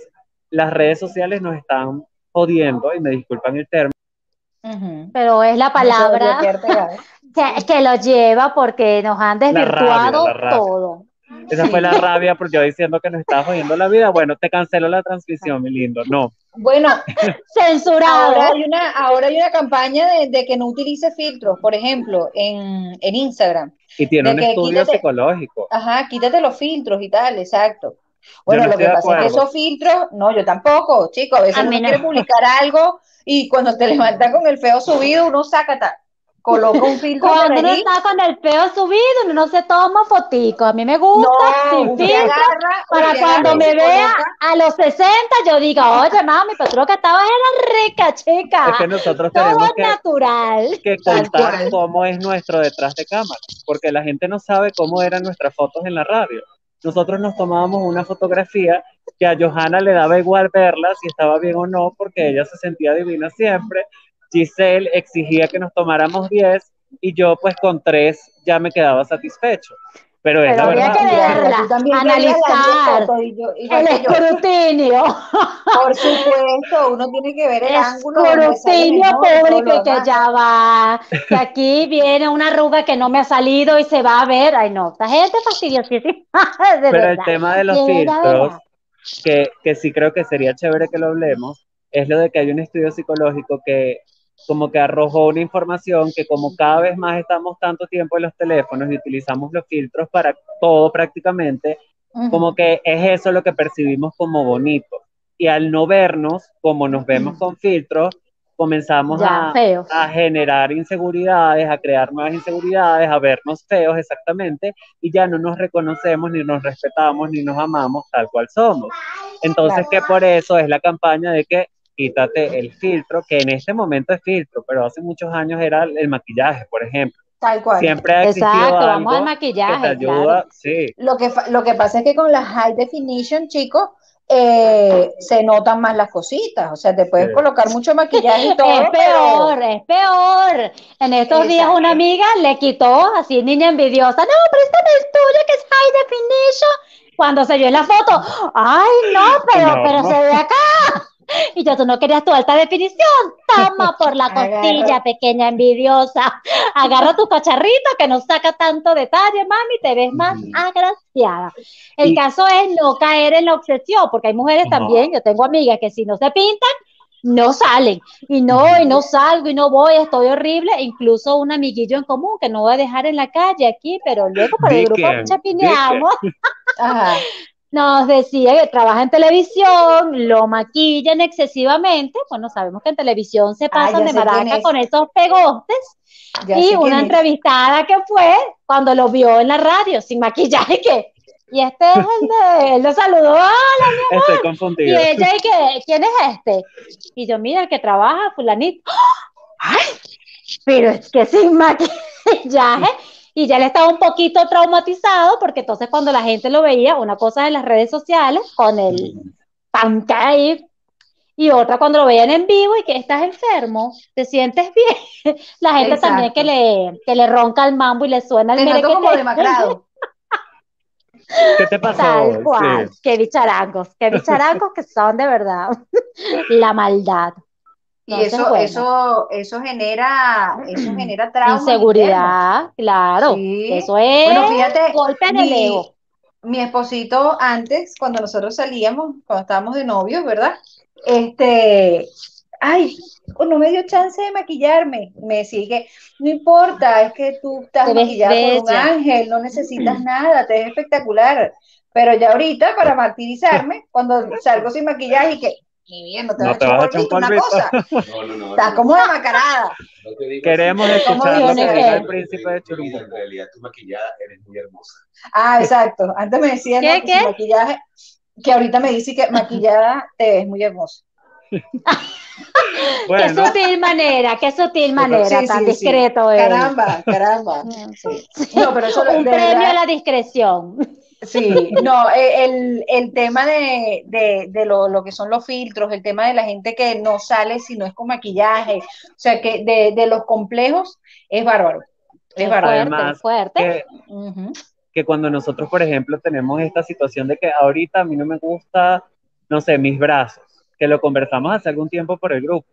las redes sociales nos están jodiendo, y me disculpan el término. Pero es la palabra que, que, lo lleva porque nos han desvirtuado todo. Esa fue la rabia por yo diciendo que nos estaba jodiendo la vida. Bueno, te cancelo la transmisión, mi lindo. No. Bueno, censurado. Ahora hay una, ahora hay una campaña de, que no utilice filtros, por ejemplo, en, Instagram. Y tiene un estudio psicológico. Ajá, quítate los filtros y tal, exacto. Bueno, lo que pasa es que esos filtros, no, yo tampoco, chicos, a veces uno quiere publicar algo y cuando te levantas con el feo subido, uno saca tal coloca un filtro Cuando uno está con el pelo subido, uno se toma fotico. A mí me gusta sin filtro para cuando me vea a los 60 yo diga, oye mami, pero que estaba era rica, chica. Es que nosotros tenemos que, natural. que contar cómo es nuestro detrás de cámara, porque la gente no sabe cómo eran nuestras fotos en la radio. Nosotros nos tomábamos una fotografía que a Johanna le daba igual verla si estaba bien o no, porque ella se sentía divina siempre Giselle exigía que nos tomáramos 10 y yo pues con 3 ya me quedaba satisfecho. Pero, es la había que verla, analizar el escrutinio. Por supuesto, uno tiene que ver el ángulo. Escrutinio público que ya va, que aquí viene una arruga que no me ha salido y se va a ver. Ay, no, esta gente fastidiosísima. Pero el tema de los filtros, que, que sí creo que sería chévere que lo hablemos, es lo de que hay un estudio psicológico que como que arrojó una información que como cada vez más estamos tanto tiempo en los teléfonos y utilizamos los filtros para todo prácticamente, como que es eso lo que percibimos como bonito. Y al no vernos como nos vemos con filtros, comenzamos a, a, generar inseguridades, a crear nuevas inseguridades, a vernos feos exactamente, y ya no nos reconocemos, ni nos respetamos, ni nos amamos tal cual somos. Entonces, que por eso es la campaña de que quítate el filtro, que en este momento es filtro, pero hace muchos años era el maquillaje, por ejemplo. Tal cual. Siempre ha existido Exacto, algo vamos al maquillaje. Que te ayuda, sí. Lo que, lo que pasa es que con la high definition, chicos, eh, se notan más las cositas, o sea, te puedes colocar mucho maquillaje y todo. Es peor, es peor. En estos días una amiga le quitó, así niña envidiosa, no, préstame el tuyo que es high definition. Cuando se vio en la foto, ay, no, pero, pero se ve acá. Y yo, tú no querías tu alta definición, toma por la costilla, pequeña envidiosa. Agarra tu cacharrito que no saca tanto detalle, mami, te ves más agraciada. El caso es no caer en la obsesión, porque hay mujeres también, yo tengo amigas que si no se pintan, no salen. Y no, y no salgo, y no voy, estoy horrible. Incluso un amiguillo en común que no voy a dejar en la calle aquí, pero luego por el grupo chapineamos. nos decía que trabaja en televisión, lo maquillan excesivamente, bueno, sabemos que en televisión se ah, pasan de maraca con esos pegostes, y una entrevistada que fue cuando lo vio en la radio, sin maquillaje, que, y este es el de, él lo saludó, hola mi amor, Estoy confundido. y ella, y que, ¿quién es este? Y yo, mira, el que trabaja, fulanito, ¡ay! Pero es que sin maquillaje, y ya él estaba un poquito traumatizado porque entonces cuando la gente lo veía, una cosa en las redes sociales con el pantalla y otra cuando lo veían en vivo y que estás enfermo, te sientes bien. La gente también que le, que le ronca el mambo y le suena el Te como demacrado. ¿Qué te pasó? Tal cual, qué bicharangos, qué bicharangos que son de verdad la maldad. Y eso, eso, eso genera, eso genera trauma. Inseguridad, claro. Eso es bueno, fíjate, golpe en el ego. Mi esposito antes, cuando nosotros salíamos, cuando estábamos de novios, ¿verdad? Este, ay, no me dio chance de maquillarme. Me decía que no importa, es que tú estás maquillada por un ángel, no necesitas nada, te ves espectacular. Pero ya ahorita, para martirizarme, cuando salgo sin maquillaje y que no te, vas, a echar una cosa. No, no, no. Está como macarada. Queremos escuchar lo que el príncipe de Churumbo. En realidad, tu maquillada eres muy hermosa. Ah, exacto. Antes me decían que ¿Qué? maquillaje, que ahorita me dice que maquillada te ves muy hermosa. Qué sutil manera, qué sutil manera, tan discreto Caramba, caramba. No, pero eso Un premio a la discreción. Sí, no, eh, el, el tema de, de, de lo, lo, que son los filtros, el tema de la gente que no sale si no es con maquillaje, o sea, que de, de los complejos es bárbaro. Es bárbaro. Además, fuerte. Que, uh -huh. que cuando nosotros, por ejemplo, tenemos esta situación de que ahorita a mí no me gusta, no sé, mis brazos, que lo conversamos hace algún tiempo por el grupo.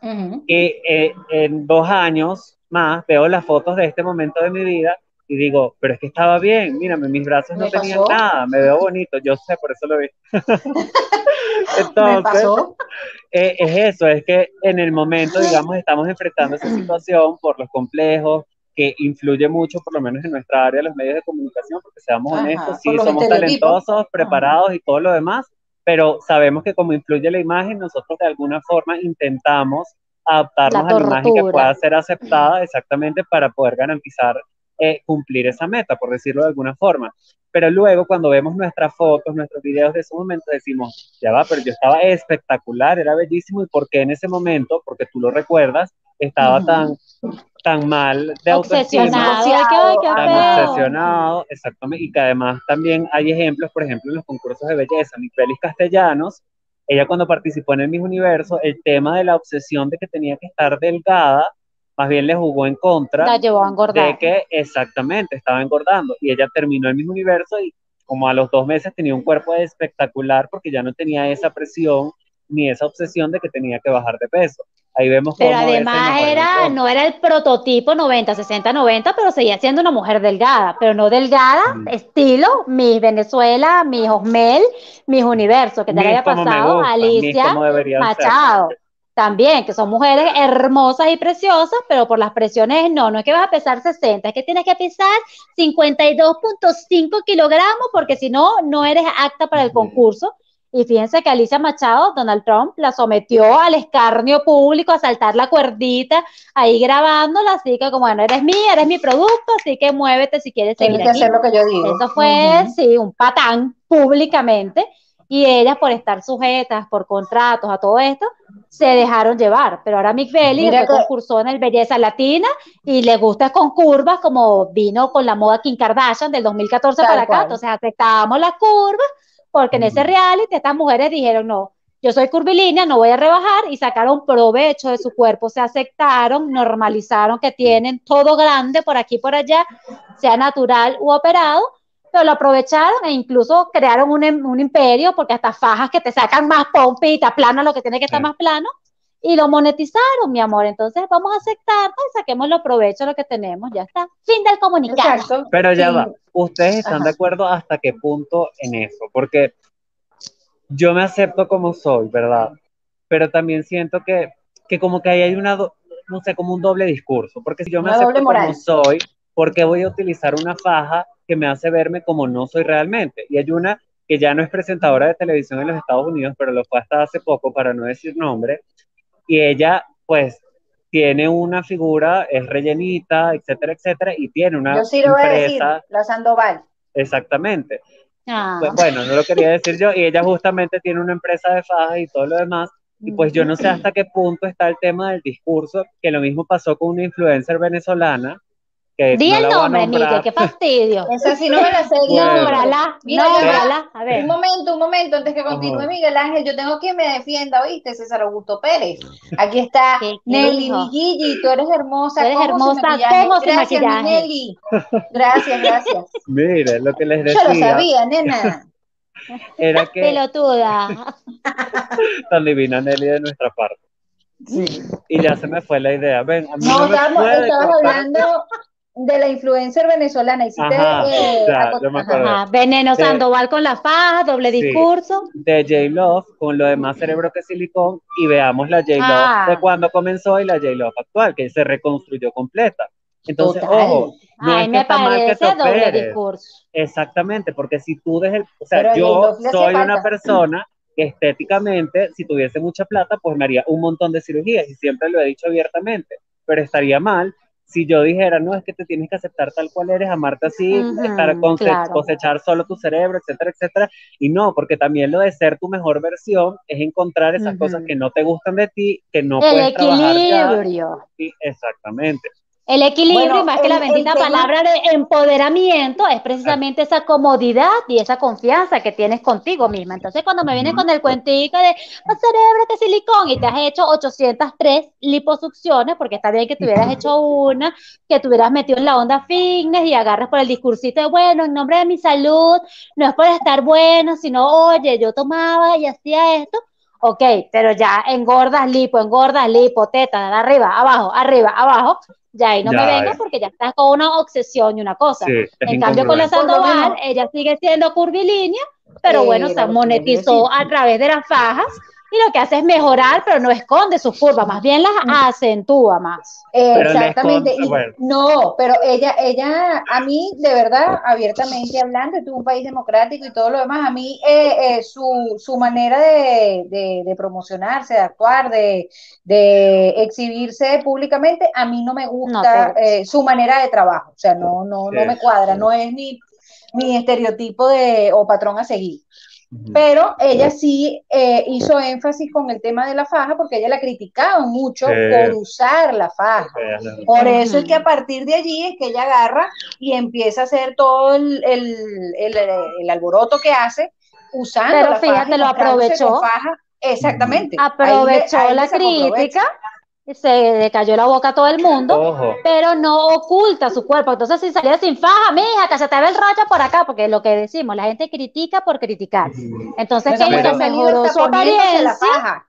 Uh -huh. Y eh, en dos años más veo las fotos de este momento de mi vida y digo, pero es que estaba bien, mírame, mis brazos no tenían pasó? nada, me veo bonito, yo sé, por eso lo vi. Entonces, eh, es eso, es que en el momento, digamos, estamos enfrentando esa situación por los complejos, que influye mucho, por lo menos en nuestra área, los medios de comunicación, porque seamos Ajá, honestos, sí, somos talentosos, preparados Ajá. y todo lo demás, pero sabemos que como influye la imagen, nosotros de alguna forma intentamos adaptarnos a la imagen que pueda ser aceptada exactamente para poder garantizar eh, cumplir esa meta, por decirlo de alguna forma. Pero luego cuando vemos nuestras fotos, nuestros videos de ese momento, decimos, ya va, pero yo estaba espectacular, era bellísimo, ¿y por qué en ese momento, porque tú lo recuerdas, estaba uh -huh. tan, tan mal de obsesionado, autoestima, tan obsesionado, exactamente, y que además también hay ejemplos, por ejemplo, en los concursos de belleza, Miss Félix Castellanos, ella cuando participó en el Miss Universo, el tema de la obsesión de que tenía que estar delgada, más bien le jugó en contra la llevó a engordar. de que exactamente estaba engordando y ella terminó el mismo universo y como a los dos meses tenía un cuerpo espectacular porque ya no tenía esa presión ni esa obsesión de que tenía que bajar de peso. Ahí vemos Pero además era, no era el prototipo 90, 60, 90, pero seguía siendo una mujer delgada, pero no delgada, mm. estilo mi Venezuela, mi Osmel, mis Universo, que te había pasado gusta, Alicia Machado. Ser también, que son mujeres hermosas y preciosas, pero por las presiones no, no es que vas a pesar 60, es que tienes que pesar 52.5 kilogramos porque si no, no eres apta para el concurso. Y fíjense que Alicia Machado, Donald Trump, la sometió al escarnio público, a saltar la cuerdita, ahí grabándola, así que como, bueno, eres mía, eres mi producto, así que muévete si quieres seguir Tienes que hacer lo que yo digo. Eso fue, uh -huh. sí, un patán públicamente y ellas por estar sujetas por contratos a todo esto, se dejaron llevar, pero ahora Mick Belly que... concursó en el Belleza Latina y le gusta con curvas como vino con la moda Kim Kardashian del 2014 Tal para acá, cual. entonces aceptábamos las curvas porque en ese reality estas mujeres dijeron no, yo soy curvilínea, no voy a rebajar y sacaron provecho de su cuerpo, se aceptaron, normalizaron que tienen todo grande por aquí por allá, sea natural u operado, pero lo aprovecharon e incluso crearon un, un, imperio, porque hasta fajas que te sacan más pompita, plano, lo que tiene que estar sí. más plano, y lo monetizaron, mi amor. Entonces vamos a aceptarlo y saquemos los provechos lo que tenemos, ya está. Fin del comunicado. Exacto. Pero ya sí. va, ¿ustedes están Ajá. de acuerdo hasta qué punto en eso? Porque yo me acepto como soy, ¿verdad? Pero también siento que, que como que ahí hay una, no sé, como un doble discurso, porque si yo me una acepto como soy, ¿por qué voy a utilizar una faja que me hace verme como no soy realmente. Y hay una que ya no es presentadora de televisión en los Estados Unidos, pero lo fue hasta hace poco, para no decir nombre, y ella, pues, tiene una figura, es rellenita, etcétera, etcétera, y tiene una Yo sí lo empresa. Voy a decir, la Sandoval. Exactamente. Ah. Pues, bueno, no lo quería decir yo, y ella justamente tiene una empresa de fajas y todo lo demás, y pues yo no sé hasta qué punto está el tema del discurso, que lo mismo pasó con una influencer venezolana, que Di no el nombre, Miguel, qué fastidio. Esa sí no me la sé. Nómbrala, nómbrala. A ver. Un momento, un momento, antes que continúe Miguel Ángel, yo tengo quien me defienda, ¿oíste? César Augusto Pérez. Aquí está Nelly Gigi, tú eres hermosa. Tú eres hermosa, ¿cómo gracias, maquillaje? Nelly. Gracias, gracias. Mire, lo que les decía. Yo lo sabía, nena. Era que... Pelotuda. Tan divina Nelly de nuestra parte. Sí. Y ya se me fue la idea. Ven, a mí no, no me estábamos, estabas hablando de la influencer venezolana. Hiciste, Ajá, eh, ya, acot- yo me ajá. acuerdo. Ajá, Veneno. Sandoval con la faja, doble Sí. discurso. de J-Love con lo de más cerebro que silicón y veamos la J-Love Ah. de cuando comenzó y la J-Love actual, que se reconstruyó completa. Entonces, Total. ojo, no Ay, es que me está mal que te parece doble operes. discurso. Exactamente, porque si tú desde el, o sea, Pero yo soy una falta. persona que estéticamente, si tuviese mucha plata, pues me haría un montón de cirugías y siempre lo he dicho abiertamente, pero estaría mal si yo dijera, no, es que te tienes que aceptar tal cual eres, amarte así, estar claro. cosechar solo tu cerebro, etcétera, etcétera, y no, porque también lo de ser tu mejor versión es encontrar esas cosas que no te gustan de ti, que no El puedes trabajar ya. Sí, exactamente. El equilibrio, y más que la bendita palabra de empoderamiento, es precisamente esa comodidad y esa confianza que tienes contigo misma. Entonces, cuando me vienes con el cuentico de oh, cerebro que silicón y te has hecho 803 liposucciones, porque está bien que te hubieras hecho una, que te hubieras metido en la onda fitness y agarras por el discursito de, bueno, en nombre de mi salud, no es por estar bueno, sino, oye, yo tomaba y hacía esto, ok, pero ya engordas lipo, engordas lipo, teta, arriba, abajo, arriba, abajo, ya ahí no me vengas porque ya estás con una obsesión y una cosa. en cambio, con la Sandoval, ella sigue siendo curvilínea, pero bueno, se monetizó a través de las fajas y lo que hace es mejorar, pero no esconde sus curvas, más bien las mm. acentúa más. Exactamente. No, pero ella, ella, a mí, de verdad, abiertamente hablando, es un país democrático y todo lo demás, a mí eh, eh, su, su, manera de, de, promocionarse, de actuar, de, de, exhibirse públicamente, a mí no me gusta eh, su manera de trabajo, o sea, no, no, no me cuadra, no es ni mi estereotipo de o patrón a seguir. Pero ella sí eh, hizo énfasis con el tema de la faja porque ella la criticaba mucho por usar la faja. Por eso es que a partir de allí es que ella agarra y empieza a hacer todo el, alboroto que hace usando Pero fíjate, lo aprovechó. Exactamente. Aprovechó la crítica se le cayó la boca a todo el mundo, pero no oculta su cuerpo. Entonces, si salía sin faja, mija, que se te ve el racha por acá, porque lo que decimos, la gente critica por criticar. Entonces, que ella mejoró su apariencia.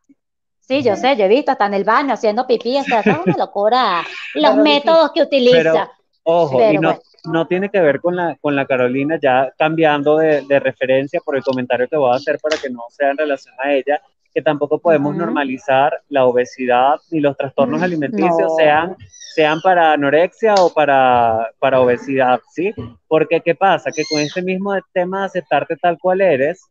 Sí, yo sé, yo he visto hasta en el baño haciendo pipí, o sea, es una locura los métodos que utiliza. ojo, y no, no tiene que ver con la, con la Carolina, ya cambiando de, de, referencia por el comentario que voy a hacer para que no sea en relación a ella, que tampoco podemos normalizar la obesidad ni los trastornos alimenticios, sean, sean para anorexia o para, para obesidad, ¿sí? Porque ¿qué pasa? Que con este mismo tema de aceptarte tal cual eres,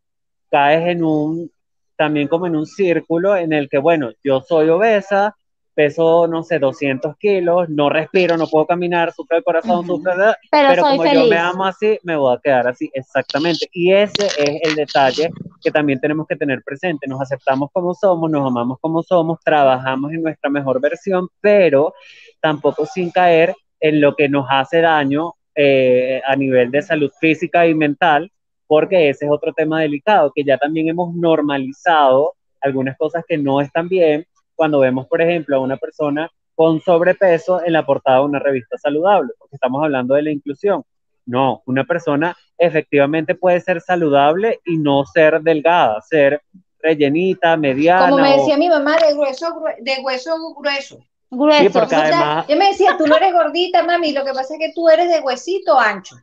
caes en un, también como en un círculo en el que, bueno, yo soy obesa, peso, no sé, 200 kilos, no respiro, no puedo caminar, sufro el corazón, sufro de... Pero, como yo me amo así, me voy a quedar así, exactamente. Y ese es el detalle que también tenemos que tener presente. Nos aceptamos como somos, nos amamos como somos, trabajamos en nuestra mejor versión, pero tampoco sin caer en lo que nos hace daño eh, a nivel de salud física y mental, porque ese es otro tema delicado, que ya también hemos normalizado algunas cosas que no están bien cuando vemos, por ejemplo, a una persona con sobrepeso en la portada de una revista saludable, porque estamos hablando de la inclusión. No, una persona efectivamente puede ser saludable y no ser delgada, ser rellenita, mediana. Como me decía mi mamá, de hueso, de hueso grueso. Grueso. Sí, porque además... Yo me decía, tú no eres gordita, mami, lo que pasa es que tú eres de huesito ancho.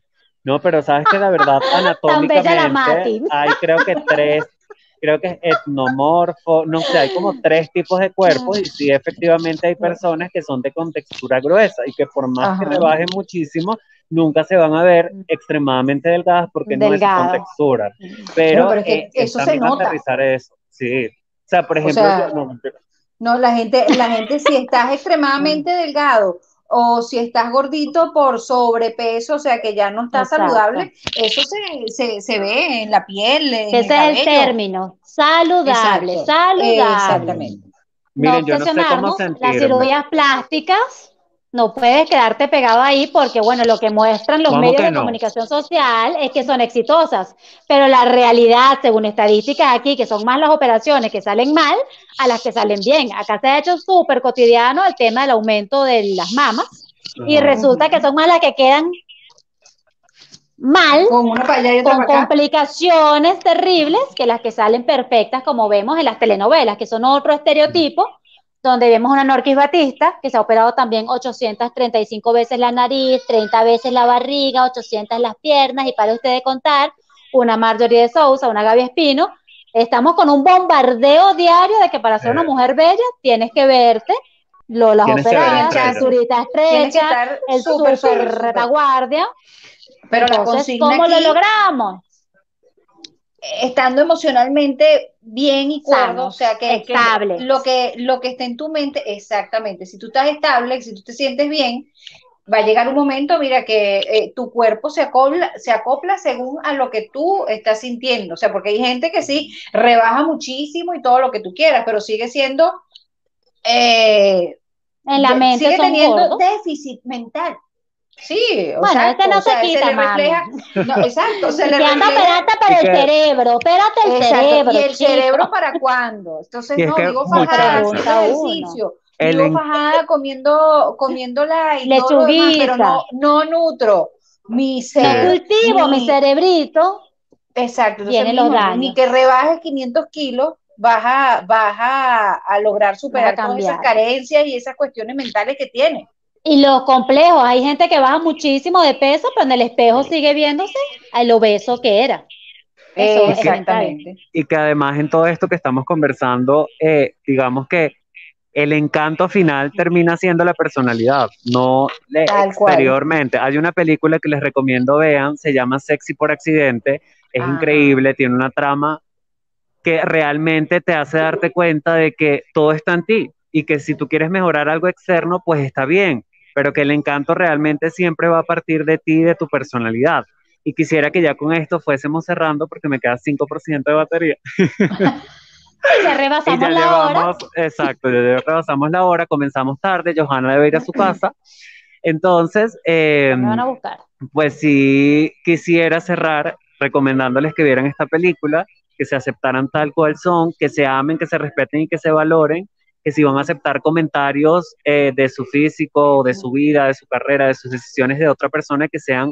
No, pero sabes que la verdad, anatómicamente, hay creo que tres creo que es etnomorfo, no sé, hay como tres tipos de cuerpos y sí, efectivamente hay personas que son de contextura gruesa y que por más que rebajen muchísimo, nunca se van a ver extremadamente delgadas porque no es contextura. Pero, eh, eso se nota. Aterrizar eso, sí. O sea, por ejemplo, no, no, la gente, la gente si estás extremadamente delgado o si estás gordito por sobrepeso, o sea que ya no estás saludable, eso se, se, ve en la piel. En Ese es el término, saludable, saludable. Exactamente. Miren, yo no sé cómo Las cirugías plásticas no puedes quedarte pegado ahí porque, bueno, lo que muestran los medios de comunicación social es que son exitosas, pero la realidad, según estadísticas aquí, que son más las operaciones que salen mal a las que salen bien. Acá se ha hecho súper cotidiano el tema del aumento de las mamas y resulta que son más las que quedan mal, con, con complicaciones terribles que las que salen perfectas, como vemos en las telenovelas, que son otro estereotipo donde vemos una Norquis Batista, que se ha operado también 835 veces la nariz, 30 veces la barriga, 800 las piernas, y para ustedes contar, una Marjorie de Sousa, una Gaby Espino, estamos con un bombardeo diario de que para ser una eh. mujer bella tienes que verte, lo, las operadas, la cinturita estrecha, el super, retaguardia. Pero Entonces, ¿cómo lo logramos? Estando emocionalmente bien y cuerdo, o sea, que, estable. lo que lo que está en tu mente, exactamente, si tú estás estable, si tú te sientes bien, va a llegar un momento, mira, que eh, tu cuerpo se acopla, se acopla según a lo que tú estás sintiendo, o sea, porque hay gente que sí rebaja muchísimo y todo lo que tú quieras, pero sigue siendo eh, En la mente sigue son teniendo gordos. déficit mental. Sí, Bueno, exacto, este no o sea, se quita, le mami. refleja, no, exacto, se le refleja espérate, Y el cerebro, espérate el Exacto, cerebro. ¿Y el chico. cerebro para cuándo? Entonces, no, vivo fajada ejercicio, el en- fajada comiendo, comiéndola y todo lo demás, pero no, no nutro mi cerebro. cultivo mi cerebrito. Exacto, entonces los daños. ni que rebajes 500 kilos, vas a, vas a, a lograr superar todas esas carencias y esas cuestiones mentales que tienes. Y los complejos, hay gente que baja muchísimo de peso, pero en el espejo sigue viéndose al obeso que era. Eso es mental. Exactamente. y que además en todo esto que estamos conversando, eh, digamos que el encanto final termina siendo la personalidad, no le- cual. exteriormente. Hay una película que les recomiendo vean, se llama Sexy por accidente, es increíble, tiene una trama que realmente te hace darte cuenta de que todo está en ti y que si tú quieres mejorar algo externo, pues está bien, pero que el encanto realmente siempre va a partir de ti y de tu personalidad. Y quisiera que ya con esto fuésemos cerrando porque me queda 5% de batería. Y ya Y rebasamos ya la hora. exacto, ya rebasamos la hora, comenzamos tarde, Johanna debe ir a su casa. Entonces, eh, Me van a buscar. pues sí quisiera cerrar recomendándoles que vieran esta película, que se aceptaran tal cual son, que se amen, que se respeten y que se valoren, que si van a aceptar comentarios eh, de su físico, de su vida, de su carrera, de sus decisiones de otra persona, que sean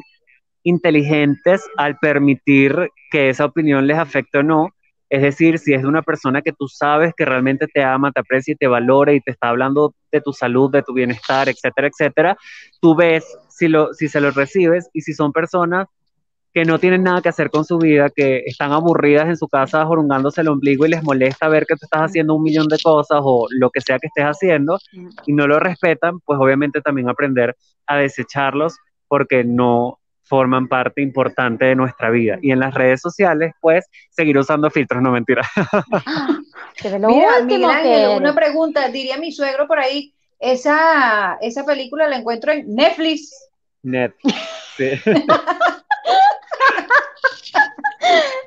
inteligentes al permitir que esa opinión les afecte o no. Es decir, si es de una persona que tú sabes que realmente te ama, te aprecia y te valora y te está hablando de tu salud, de tu bienestar, etcétera, etcétera, tú ves si, lo, si se lo recibes y si son personas que no tienen nada que hacer con su vida, que están aburridas en su casa jorungándose el ombligo y les molesta ver que tú estás haciendo un millón de cosas o lo que sea que estés haciendo y no lo respetan, pues obviamente también aprender a desecharlos porque no forman parte importante de nuestra vida. Y en las redes sociales, pues, seguir usando filtros, no mentira. Lo Mira, Miguel Ángel, una pregunta, diría mi suegro por ahí, esa, esa película la encuentro en Netflix. Net. Sí.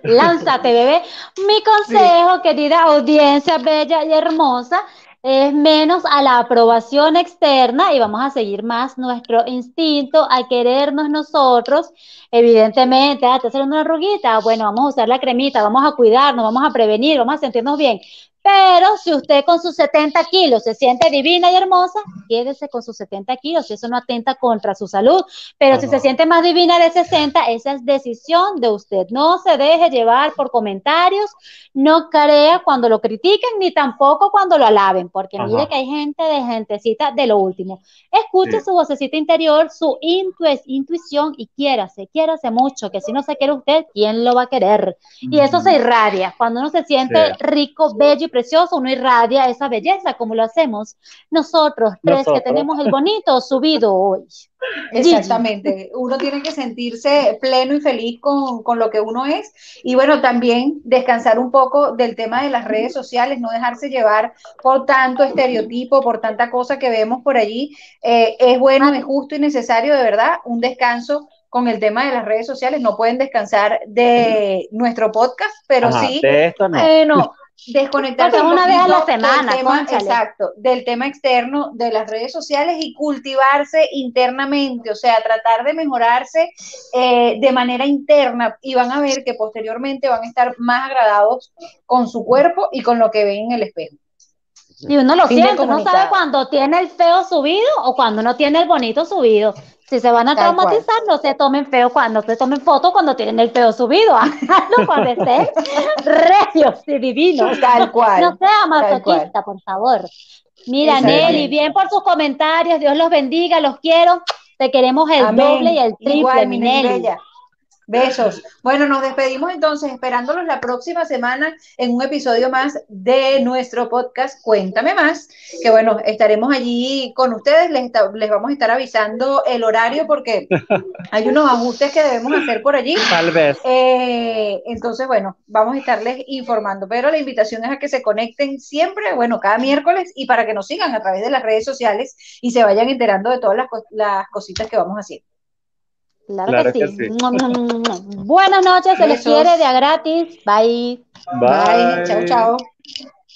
Lánzate, bebé. Mi consejo, querida audiencia bella y hermosa, es menos a la aprobación externa y vamos a seguir más nuestro instinto a querernos nosotros. Evidentemente, ah, te saliendo una arruguita, bueno, vamos a usar la cremita, vamos a cuidarnos, vamos a prevenir, vamos a sentirnos bien. Pero si usted con sus 70 kilos se siente divina y hermosa, quédese con sus 70 kilos, eso no atenta contra su salud. Pero si se siente más divina de 60, esa es decisión de usted. No se deje llevar por comentarios, no crea cuando lo critiquen, ni tampoco cuando lo alaben, porque mire que hay gente de gentecita de lo último. Escuche Sí. su vocecita interior, su intu- intuición y quiérase, quiérase mucho, que si no se quiere usted, ¿quién lo va a querer? Y eso se irradia. Cuando uno se siente Sí. rico, bello y precioso, uno irradia esa belleza, como lo hacemos nosotros tres Nosotros. que tenemos el bonito subido hoy. Exactamente. Uno tiene que sentirse pleno y feliz con, con lo que uno es. Y bueno, también descansar un poco del tema de las redes sociales, no dejarse llevar por tanto estereotipo, por tanta cosa que vemos por allí. Eh, es bueno, es justo y necesario, de verdad, un descanso con el tema de las redes sociales. No pueden descansar de nuestro podcast, pero Ajá, sí, de esto no. bueno, desconectarse un una vez a la poquito del semana, tema, exacto, del tema externo de las redes sociales y cultivarse internamente, o sea, tratar de mejorarse eh, de manera interna y van a ver que posteriormente van a estar más agradados con su cuerpo y con lo que ven en el espejo. Y uno lo Fin siente, uno sabe cuando tiene el feo subido o cuando no tiene el bonito subido. Si se van a Tal cual. traumatizar, no se tomen feo cuando se tomen fotos cuando tienen el feo subido. Háganlo cuando estén regios y divinos. Tal cual. No sea masoquista, por favor. Mira. Nelly, bien por sus comentarios. Dios los bendiga, los quiero. Te queremos el Amén. doble y el triple, Igual, mi Nelly Nelly. Bella. Besos. Bueno, nos despedimos entonces, esperándolos la próxima semana en un episodio más de nuestro podcast Cuéntame Más, que bueno, estaremos allí con ustedes, les, esta- les vamos a estar avisando el horario porque hay unos ajustes que debemos hacer por allí. Tal vez. Eh, entonces, bueno, vamos a estarles informando, pero la invitación es a que se conecten siempre, bueno, cada miércoles y para que nos sigan a través de las redes sociales y se vayan enterando de todas las, las cositas que vamos haciendo. Claro, Claro que, que sí. sí. Buenas noches, se les quiere de a gratis. Bye. Bye. Chao, chao.